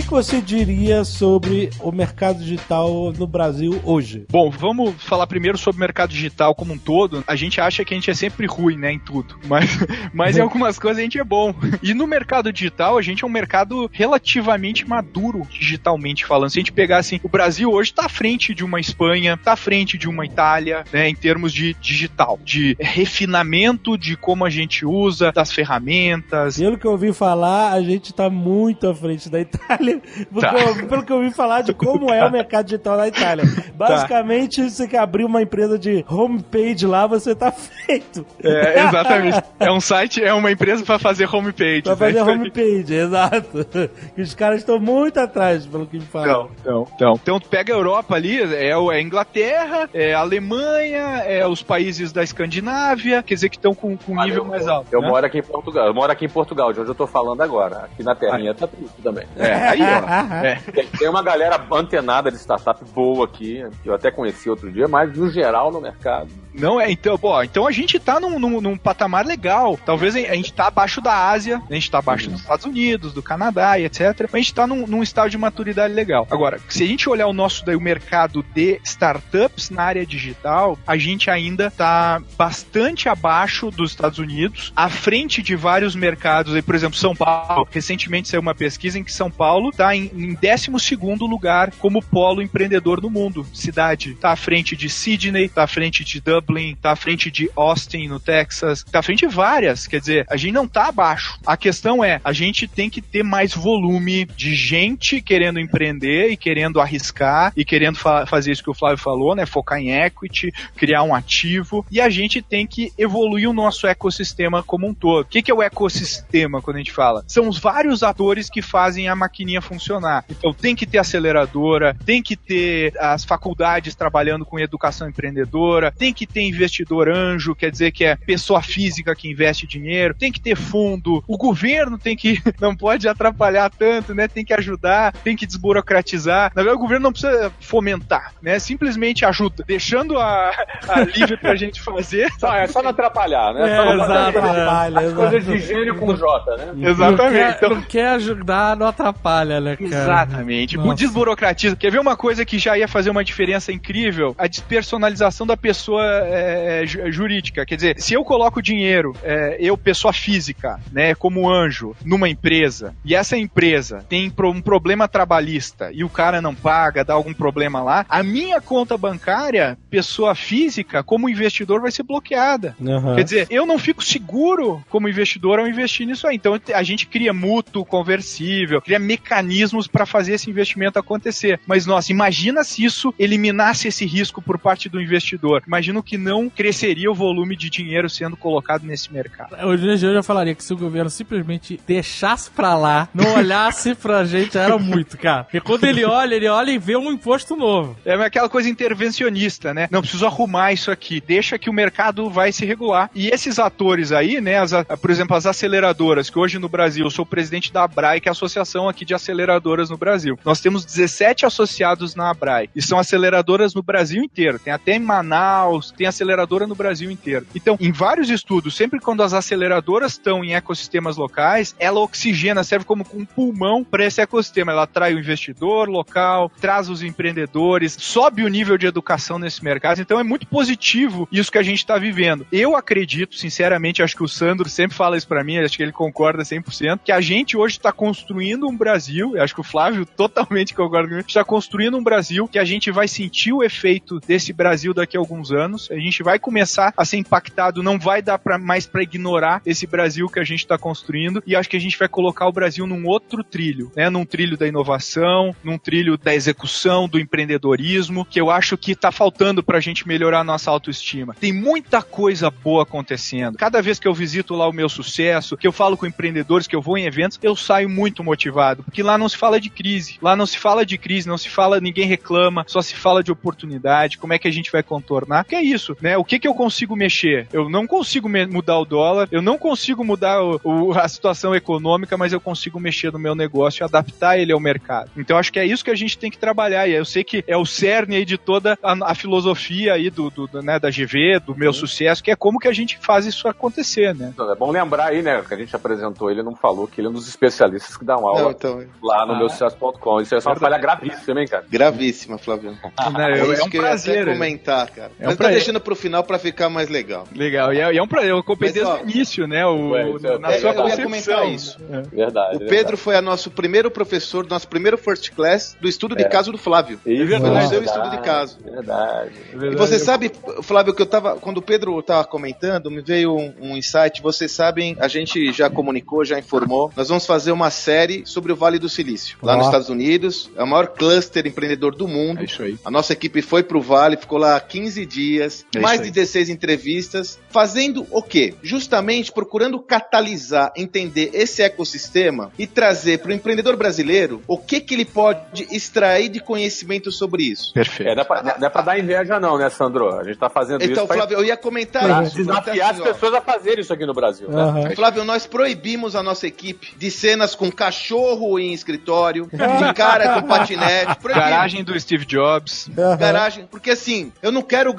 Que, você diria sobre o mercado digital no Brasil hoje? Bom, vamos falar primeiro sobre o mercado digital como um todo. A gente acha que a gente é sempre ruim, né, em tudo. Mas, mas em algumas coisas a gente é bom. E no mercado digital, a gente é um mercado relativamente maduro, digitalmente falando. Se a gente pegar assim, o Brasil hoje está à frente de uma Espanha, está à frente de uma Itália, né, em termos de digital, de refinamento de como a gente usa, das ferramentas. Pelo que eu ouvi falar, a gente tá muito à frente da Itália. Porque Tá. eu- pelo que eu ouvi falar de como é o mercado digital na Itália. Basicamente, você quer abrir uma empresa de homepage lá, você tá feito. É, exatamente. É um site, é uma empresa para fazer homepage. Pra né? fazer aí. homepage, exato. Que os caras estão muito atrás, pelo que me falam. Então, então, então. Então, tu pega a Europa ali, é, o- é a Inglaterra, é a Alemanha, é os países da Escandinávia, quer dizer que estão com, com um nível eu- mais alto. Eu né? moro aqui em Portugal. Eu moro aqui em Portugal, de onde eu tô falando agora. Aqui na Terrinha tá triste também. É, aí. É. Tem, tem uma galera antenada de startup boa aqui, que eu até conheci outro dia, mas no geral no mercado. Não é, então, bom, então a gente tá num, num, num patamar legal. Talvez a gente tá abaixo da Ásia, a gente tá abaixo dos Estados Unidos, do Canadá e etc. Mas a gente tá num, num estado de maturidade legal. Agora, se a gente olhar o nosso daí, o mercado de startups na área digital, a gente ainda tá bastante abaixo dos Estados Unidos, à frente de vários mercados, aí, por exemplo, São Paulo. Recentemente saiu uma pesquisa em que São Paulo tá em, em 12 lugar como polo empreendedor no mundo. Cidade. Tá à frente de Sydney, tá à frente de Dublin, tá à frente de Austin, no Texas, tá à frente de várias. Quer dizer, a gente não tá abaixo. A questão é, a gente tem que ter mais volume de gente querendo empreender e querendo arriscar e querendo fa- fazer isso que o Flávio falou, né? Focar em equity, criar um ativo. E a gente tem que evoluir o nosso ecossistema como um todo. O que, que é o ecossistema quando a gente fala? São os vários atores que fazem a maquininha funcionar. Então tem que ter aceleradora, tem que ter as faculdades trabalhando com educação empreendedora, tem que ter investidor anjo, quer dizer que é pessoa física que investe dinheiro, tem que ter fundo, o governo tem que não pode atrapalhar tanto, né? Tem que ajudar, tem que desburocratizar. Na verdade, o governo não precisa fomentar, né? Simplesmente ajuda, deixando a, a livre pra gente fazer. Só, é só não atrapalhar, né? É, só não exato, atrapalhar. Atrapalha, As exato. coisas de gênio com J, né? Não Exatamente. quer, Então, não quer ajudar, não atrapalha, né, cara? Exatamente. Nossa. O desburocratiza. Quer ver uma coisa que já ia fazer uma diferença incrível? A despersonalização da pessoa é, ju- jurídica. Quer dizer, se eu coloco dinheiro, é, eu, pessoa física, né, como anjo, numa empresa, e essa empresa tem um problema trabalhista e o cara não paga, dá algum problema lá, a minha conta bancária, pessoa física, como investidor, vai ser bloqueada. Aham. Quer dizer, eu não fico seguro como investidor ao investir nisso aí. Então a gente cria mútuo conversível, cria mecanismos para fazer esse investimento acontecer. Mas nossa, imagina se isso eliminasse esse risco por parte do investidor. Imagino que não cresceria o volume de dinheiro sendo colocado nesse mercado. Hoje em dia eu já falaria que se o governo simplesmente deixasse pra lá, não olhasse pra gente, era muito, cara. Porque quando ele olha, ele olha e vê um imposto novo. É aquela coisa intervencionista, né? Não preciso arrumar isso aqui. Deixa que o mercado vai se regular. E esses atores aí, né? as por exemplo, as aceleradoras, que hoje no Brasil, eu sou presidente da ABRAE, que é a Associação aqui de Aceleradoras no Brasil. Nós temos 17 associados na ABRAE. E são aceleradoras no Brasil inteiro. Tem até em Manaus, tem aceleradora no Brasil inteiro. Então, em vários estudos, sempre quando as aceleradoras estão em ecossistemas locais, ela oxigena, serve como um pulmão para esse ecossistema. Ela atrai o investidor local, traz os empreendedores, sobe o nível de educação nesse mercado. Então, é muito positivo isso que a gente está vivendo. Eu acredito, sinceramente, acho que o Sandro sempre fala isso para mim, acho que ele concorda 100%, que a gente hoje está construindo um Brasil, acho que o Flávio totalmente concorda comigo, está construindo um Brasil que a gente vai sentir o efeito desse Brasil daqui a alguns anos, anos, a gente vai começar a ser impactado, não vai dar pra, mais para ignorar esse Brasil que a gente está construindo e acho que a gente vai colocar o Brasil num outro trilho, né? Num trilho da inovação, num trilho da execução, do empreendedorismo, que eu acho que está faltando para a gente melhorar a nossa autoestima. Tem muita coisa boa acontecendo. Cada vez que eu visito lá o meu sucesso, que eu falo com empreendedores, que eu vou em eventos, eu saio muito motivado, porque lá não se fala de crise, lá não se fala de crise, não se fala, ninguém reclama, só se fala de oportunidade, como é que a gente vai contornar. Que é isso, né? O que que eu consigo mexer? Eu não consigo mudar o dólar, eu não consigo mudar o, o, a situação econômica, mas eu consigo mexer no meu negócio e adaptar ele ao mercado. Então acho que é isso que a gente tem que trabalhar. E eu sei que é o cerne aí de toda a, a filosofia aí do, do, do, né, da GV, do meu sucesso, que é como que a gente faz isso acontecer, né? É bom lembrar aí, né, que a gente apresentou, ele não falou que ele é um dos especialistas que dão aula não, então... lá no ah, meu sucesso.com. Isso é só uma falha gravíssima, hein, cara? Gravíssima, Flávio. Não, é, é, um prazer. comentar, cara. É um tá deixando pro final pra ficar mais legal. Legal. E é, é um prazer. Eu comprei desde o início, né? O, Ué, na é, sua eu ia comentar isso. É. Verdade. O Pedro verdade. foi a nosso primeiro professor, nosso primeiro first class do estudo de caso do Flávio. É verdade. Do seu estudo de caso. Verdade. E você sabe, Flávio, que eu tava. Quando o Pedro tava comentando, me veio um, um insight. Vocês sabem, a gente já comunicou, já informou. Nós vamos fazer uma série sobre o Vale do Silício, lá nos Estados Unidos. É o maior cluster empreendedor do mundo. É isso aí. A nossa equipe foi pro Vale, ficou lá 15 dias, é mais de 16 entrevistas, fazendo o quê? Justamente procurando catalisar, entender esse ecossistema e trazer para o empreendedor brasileiro o que, que ele pode extrair de conhecimento sobre isso. Perfeito. É, não é para dar inveja, não, né, Sandro? A gente está fazendo então, isso. Então, Flávio, eu ia comentar pra isso. Desafiar as pessoas a fazer isso aqui no Brasil. Uhum. Né? Flávio, nós proibimos a nossa equipe de cenas com cachorro em escritório, de cara com patinete. Proibimos. Garagem do Steve Jobs. Uhum. Garagem. Porque assim, eu não quero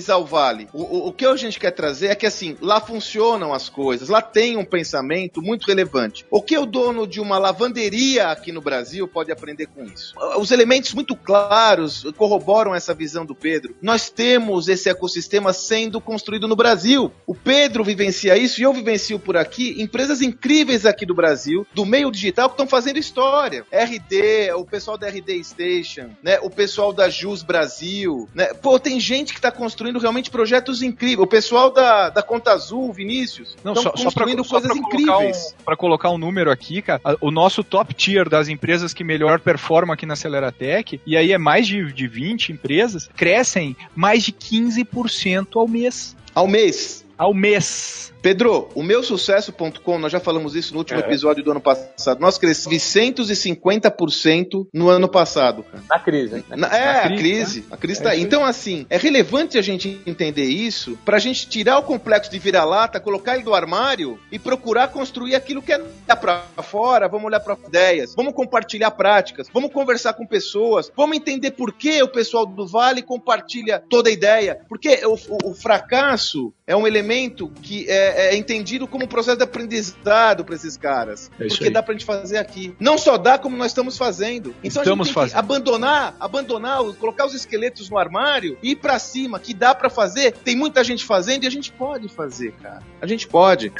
glamorizar o Vale. O, o, o que a gente quer trazer é que assim, lá funcionam as coisas, lá tem um pensamento muito relevante. O que o dono de uma lavanderia aqui no Brasil pode aprender com isso? Os elementos muito claros corroboram essa visão do Pedro. Nós temos esse ecossistema sendo construído no Brasil. O Pedro vivencia isso e eu vivencio por aqui empresas incríveis aqui do Brasil, do meio digital, que estão fazendo história. RD, o pessoal da RD Station, né? O pessoal da Jus Brasil, né? Pô, tem gente que está construindo realmente projetos incríveis. O pessoal da, da Conta Azul, Vinícius, estão construindo só pra, coisas só pra incríveis. Um, para colocar um número aqui, cara, o nosso top tier das empresas que melhor performam aqui na Aceleratec, e aí é mais de, de 20 empresas, crescem mais de 15% ao mês. Ao mês? Ao mês. Pedro, o meu sucesso.com, nós já falamos isso no último é. episódio do ano passado. Nós crescemos 150% no ano passado. Na crise? Na, é, Na crise, a crise. Né? A crise tá aí. Então, assim, é relevante a gente entender isso pra gente tirar o complexo de vira-lata, colocar ele do armário e procurar construir aquilo que é pra fora. Vamos olhar para ideias, vamos compartilhar práticas, vamos conversar com pessoas, vamos entender por que o pessoal do Vale compartilha toda a ideia. Porque o, o, o fracasso é um elemento que é é, é, entendido como um processo de aprendizado para esses caras. É porque aí. dá pra gente fazer aqui. Não só dá, como nós estamos fazendo. Então estamos a gente tem fazendo. que abandonar, abandonar, colocar os esqueletos no armário e ir pra cima, que dá para fazer. Tem muita gente fazendo e a gente pode fazer, cara. A gente pode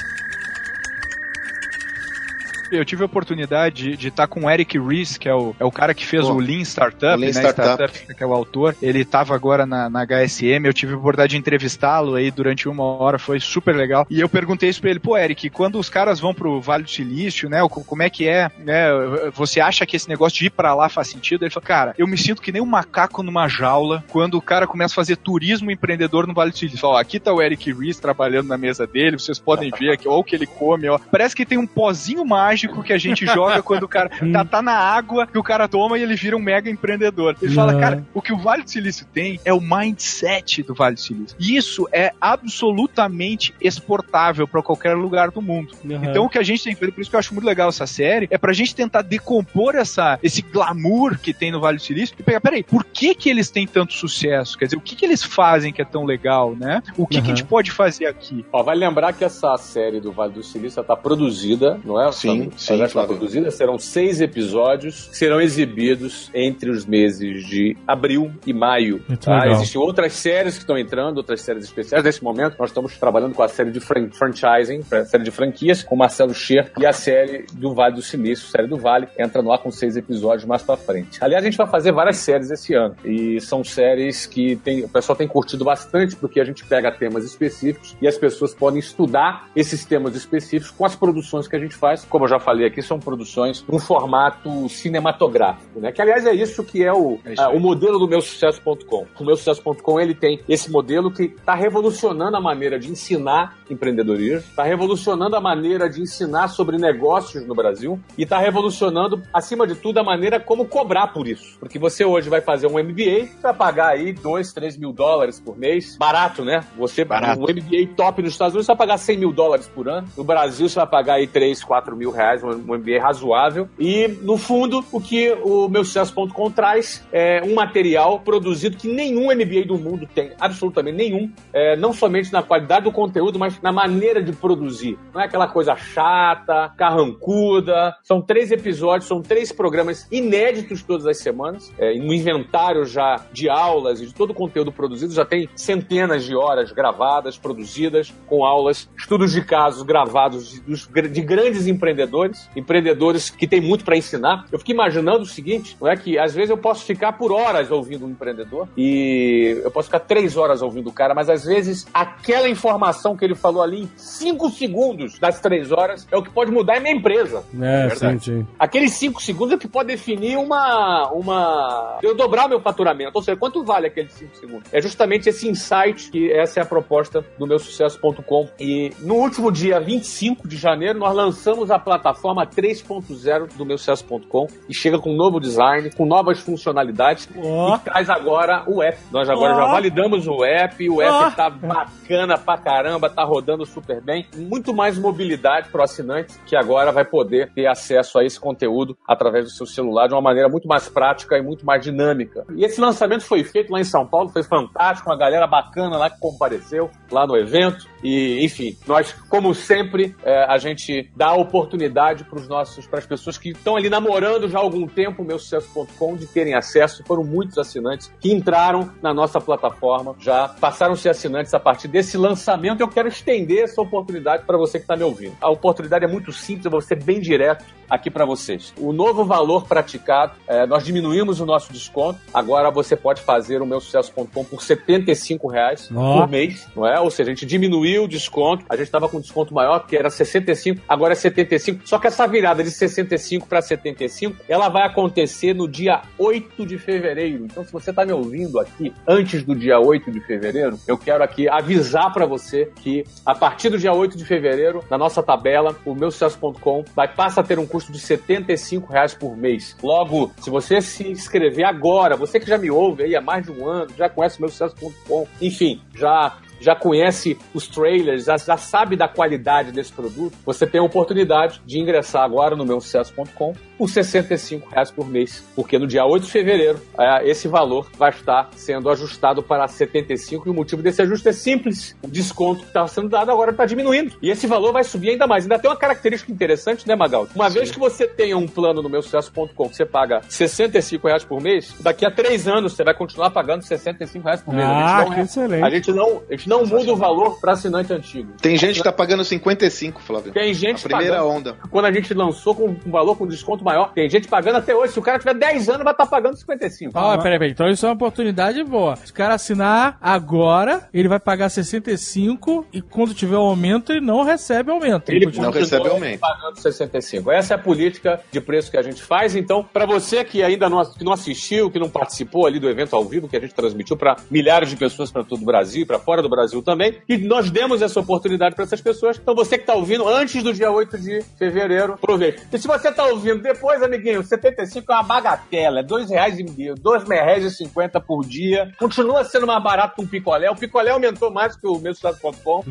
eu tive a oportunidade de estar com o Eric Ries, que é o, é o cara que fez Pô, o Lean Startup, Lean né? Startup. Startup. que é o autor. Ele estava agora na, na, HSM, eu tive a oportunidade de entrevistá-lo aí durante uma hora, foi super legal. E eu perguntei isso pra ele, pô, Eric, quando os caras vão pro Vale do Silício, né? Como é que é? Né, você acha que esse negócio de ir pra lá faz sentido? Ele falou, cara, eu me sinto que nem um macaco numa jaula quando o cara começa a fazer turismo empreendedor no Vale do Silício. Ó, aqui tá o Eric Ries trabalhando na mesa dele, vocês podem ver aqui, ó, o que ele come, ó. Parece que tem um pozinho mágico mágico que a gente joga quando o cara tá, tá, na água, que o cara toma e ele vira um mega empreendedor. Ele fala, cara, o que o Vale do Silício tem é o mindset do Vale do Silício. E isso é absolutamente exportável para qualquer lugar do mundo. Uhum. Então o que a gente tem feito, por isso que eu acho muito legal essa série, é pra gente tentar decompor essa, esse glamour que tem no Vale do Silício e pegar, peraí, por que que eles têm tanto sucesso? Quer dizer, o que que eles fazem que é tão legal, né? O que, uhum. que a gente pode fazer aqui? Ó, vale lembrar que essa série do Vale do Silício tá produzida, não é? Sim Sim, sim, Ela já está Flávio. produzida. Serão seis episódios que serão exibidos entre os meses de abril e maio. Tá? Existem outras séries que estão entrando, outras séries especiais. Nesse momento, nós estamos trabalhando com a série de fran franchising, a série de franquias, com Marcelo Scher e a série do Vale do Silício, série do Vale, entra no ar com seis episódios mais pra frente. Aliás, a gente vai fazer várias séries esse ano. E são séries que tem, o pessoal tem curtido bastante, porque a gente pega temas específicos e as pessoas podem estudar esses temas específicos com as produções que a gente faz. Como eu já falei aqui, são produções no formato cinematográfico, né? Que aliás é isso que é o, É aí. o modelo do meu sucesso.com. O meu sucesso.com ele tem esse modelo que está revolucionando a maneira de ensinar empreendedorismo, está revolucionando a maneira de ensinar sobre negócios no Brasil e está revolucionando, acima de tudo, a maneira como cobrar por isso. Porque você hoje vai fazer um MBA, vai pagar aí 2, 3 mil dólares por mês. Barato, né? Você, Barato. um MBA top nos Estados Unidos, você vai pagar 100 mil dólares por ano. No Brasil, você vai pagar aí 3, 4 mil reais, um um MBA razoável. E, no fundo, o que o meu sucesso.com traz é um material produzido que nenhum MBA do mundo tem, absolutamente nenhum. É, não somente na qualidade do conteúdo, mas na maneira de produzir. Não é aquela coisa chata, carrancuda. São três episódios, são três programas inéditos todas as semanas. É, no inventário já de aulas e de todo o conteúdo produzido, já tem centenas de horas gravadas, produzidas, com aulas, estudos de casos gravados de, de grandes empreendedores, empreendedores que têm muito para ensinar. Eu fico imaginando o seguinte, não é que às vezes eu posso ficar por horas ouvindo um empreendedor e eu posso ficar três horas ouvindo o cara, mas às vezes aquela informação que ele falou ali em cinco segundos das três horas é o que pode mudar a minha empresa. É, Verdade. sim, sim. Aqueles cinco segundos é que pode definir uma. uma eu dobrar meu faturamento. Ou seja, quanto vale aqueles cinco segundos? É justamente esse insight que essa é a proposta do meu sucesso.com. E no último dia 25 de janeiro, nós lançamos a plataforma 3.0 do meu sucesso.com e chega com um novo design, com novas funcionalidades Ó. e traz agora o app. Nós agora Ó. já validamos o app, o Ó. app tá bacana pra caramba, tá rodando super bem. Muito mais mobilidade pro assinante que agora vai poder ter acesso a esse conteúdo através do seu celular de uma maneira muito mais prática e muito mais dinâmica. E esse lançamento foi feito lá em São Paulo, foi fantástico, uma galera bacana lá que compareceu lá no evento. E, enfim, nós, como sempre, é, a gente dá a oportunidade para os nossos, para as pessoas que estão ali namorando já há algum tempo o meu sucesso.com de terem acesso. Foram muitos assinantes que entraram na nossa plataforma, já passaram a ser assinantes a partir desse lançamento. Eu quero estender essa oportunidade para você que está me ouvindo. A oportunidade é muito simples, eu vou ser bem direto aqui para vocês. O novo valor praticado, é, nós diminuímos o nosso desconto. Agora você pode fazer o meu sucesso.com por 75 reais por mês, não é? Ou seja, a gente diminuiu o desconto. A gente estava com desconto maior, que era 65, agora é 75. Só que essa virada de 65 para 75, ela vai acontecer no dia 8 de fevereiro. Então, se você está me ouvindo aqui antes do dia 8 de fevereiro, eu quero aqui avisar para você que a partir do dia 8 de fevereiro, na nossa tabela, o meu sucesso.com vai passa a ter um custo de 75 reais por mês. Logo, se você se inscrever agora, você que já me ouve aí há mais de um ano, já conhece o meu sucesso.com, enfim, já já conhece os trailers, já, já sabe da qualidade desse produto, você tem a oportunidade de ingressar agora no meu sucesso.com por 65 reais por mês, porque no dia 8 de fevereiro é, esse valor vai estar sendo ajustado para 75 e o motivo desse ajuste é simples. O desconto que estava sendo dado agora está diminuindo e esse valor vai subir ainda mais. Ainda tem uma característica interessante, né, Magaldi? Uma vez que você tenha um plano no meu sucesso.com que você paga 65 reais por mês, daqui a três anos você vai continuar pagando 65 reais por mês. A gente Ah, não que é- excelente. a gente não, a gente não muda o valor para assinante antigo. Tem gente que tá pagando 55, Flávio. Tem gente A primeira pagando. onda. Quando a gente lançou com um valor com desconto maior, tem gente pagando até hoje. Se o cara tiver 10 anos, vai estar pagando 55. Ó, peraí, peraí. Então isso é uma oportunidade boa. Se o cara assinar agora, ele vai pagar 65 e quando tiver o aumento, ele não recebe aumento. Ele continua- Não recebe aumento. Pagando 65. Essa é a política de preço que a gente faz. Então, para você que ainda não, que não assistiu, que não participou ali do evento ao vivo que a gente transmitiu para milhares de pessoas para todo o Brasil, para fora do Brasil também, e nós demos essa oportunidade para essas pessoas. Então, você que está ouvindo antes do dia 8 de fevereiro, aproveite. E se você está ouvindo depois, amiguinho, 75 é uma bagatela, é R$ 2,5, R$ 2,50 por dia. Continua sendo mais barato que um picolé. O picolé aumentou mais que o meu sucesso.com.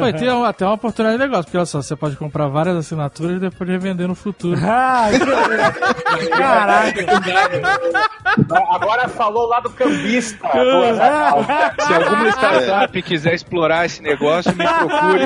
Vai ter até uma oportunidade de negócio, porque olha só, você pode comprar várias assinaturas e depois revender no futuro. Ah, que... Caraca. Agora falou lá do cambista. Se alguma startup quiser explorar esse negócio, me procure.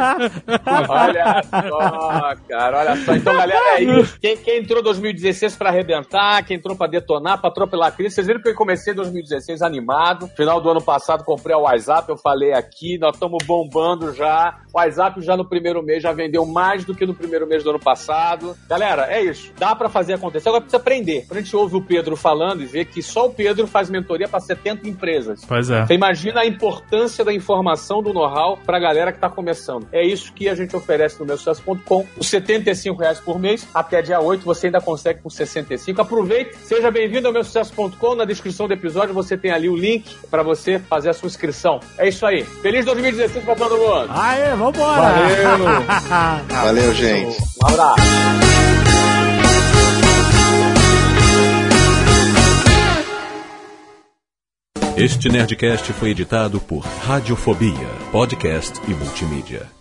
Olha só, cara, olha só. Então, galera, é isso. Quem, quem entrou 2016 pra arrebentar, quem entrou pra detonar, pra atropelar a crise, vocês viram que eu comecei 2016 animado. Final do ano passado comprei o WhatsApp, eu falei aqui, nós estamos bombando já. O WhatsApp já no primeiro mês já vendeu mais do que no primeiro mês do ano passado. Galera, é isso. Dá pra fazer acontecer. Agora precisa aprender. Quando a gente ouve o Pedro falando e vê que só o Pedro faz mentoria pra 70 empresas. Pois é. Você imagina a importância da informação do know-how pra galera que tá começando. É isso que a gente oferece no meusucesso.com. Os 75 reais por mês, até dia 8, você ainda consegue por 65. Aproveite, seja bem-vindo ao meusucesso.com. Na descrição do episódio você tem ali o link pra você fazer a sua inscrição. É isso aí. Feliz 2016 pra todo mundo. Aê, vambora! Valeu! Valeu, gente. Um abraço. Este Nerdcast foi editado por Radiofobia, podcast e multimídia.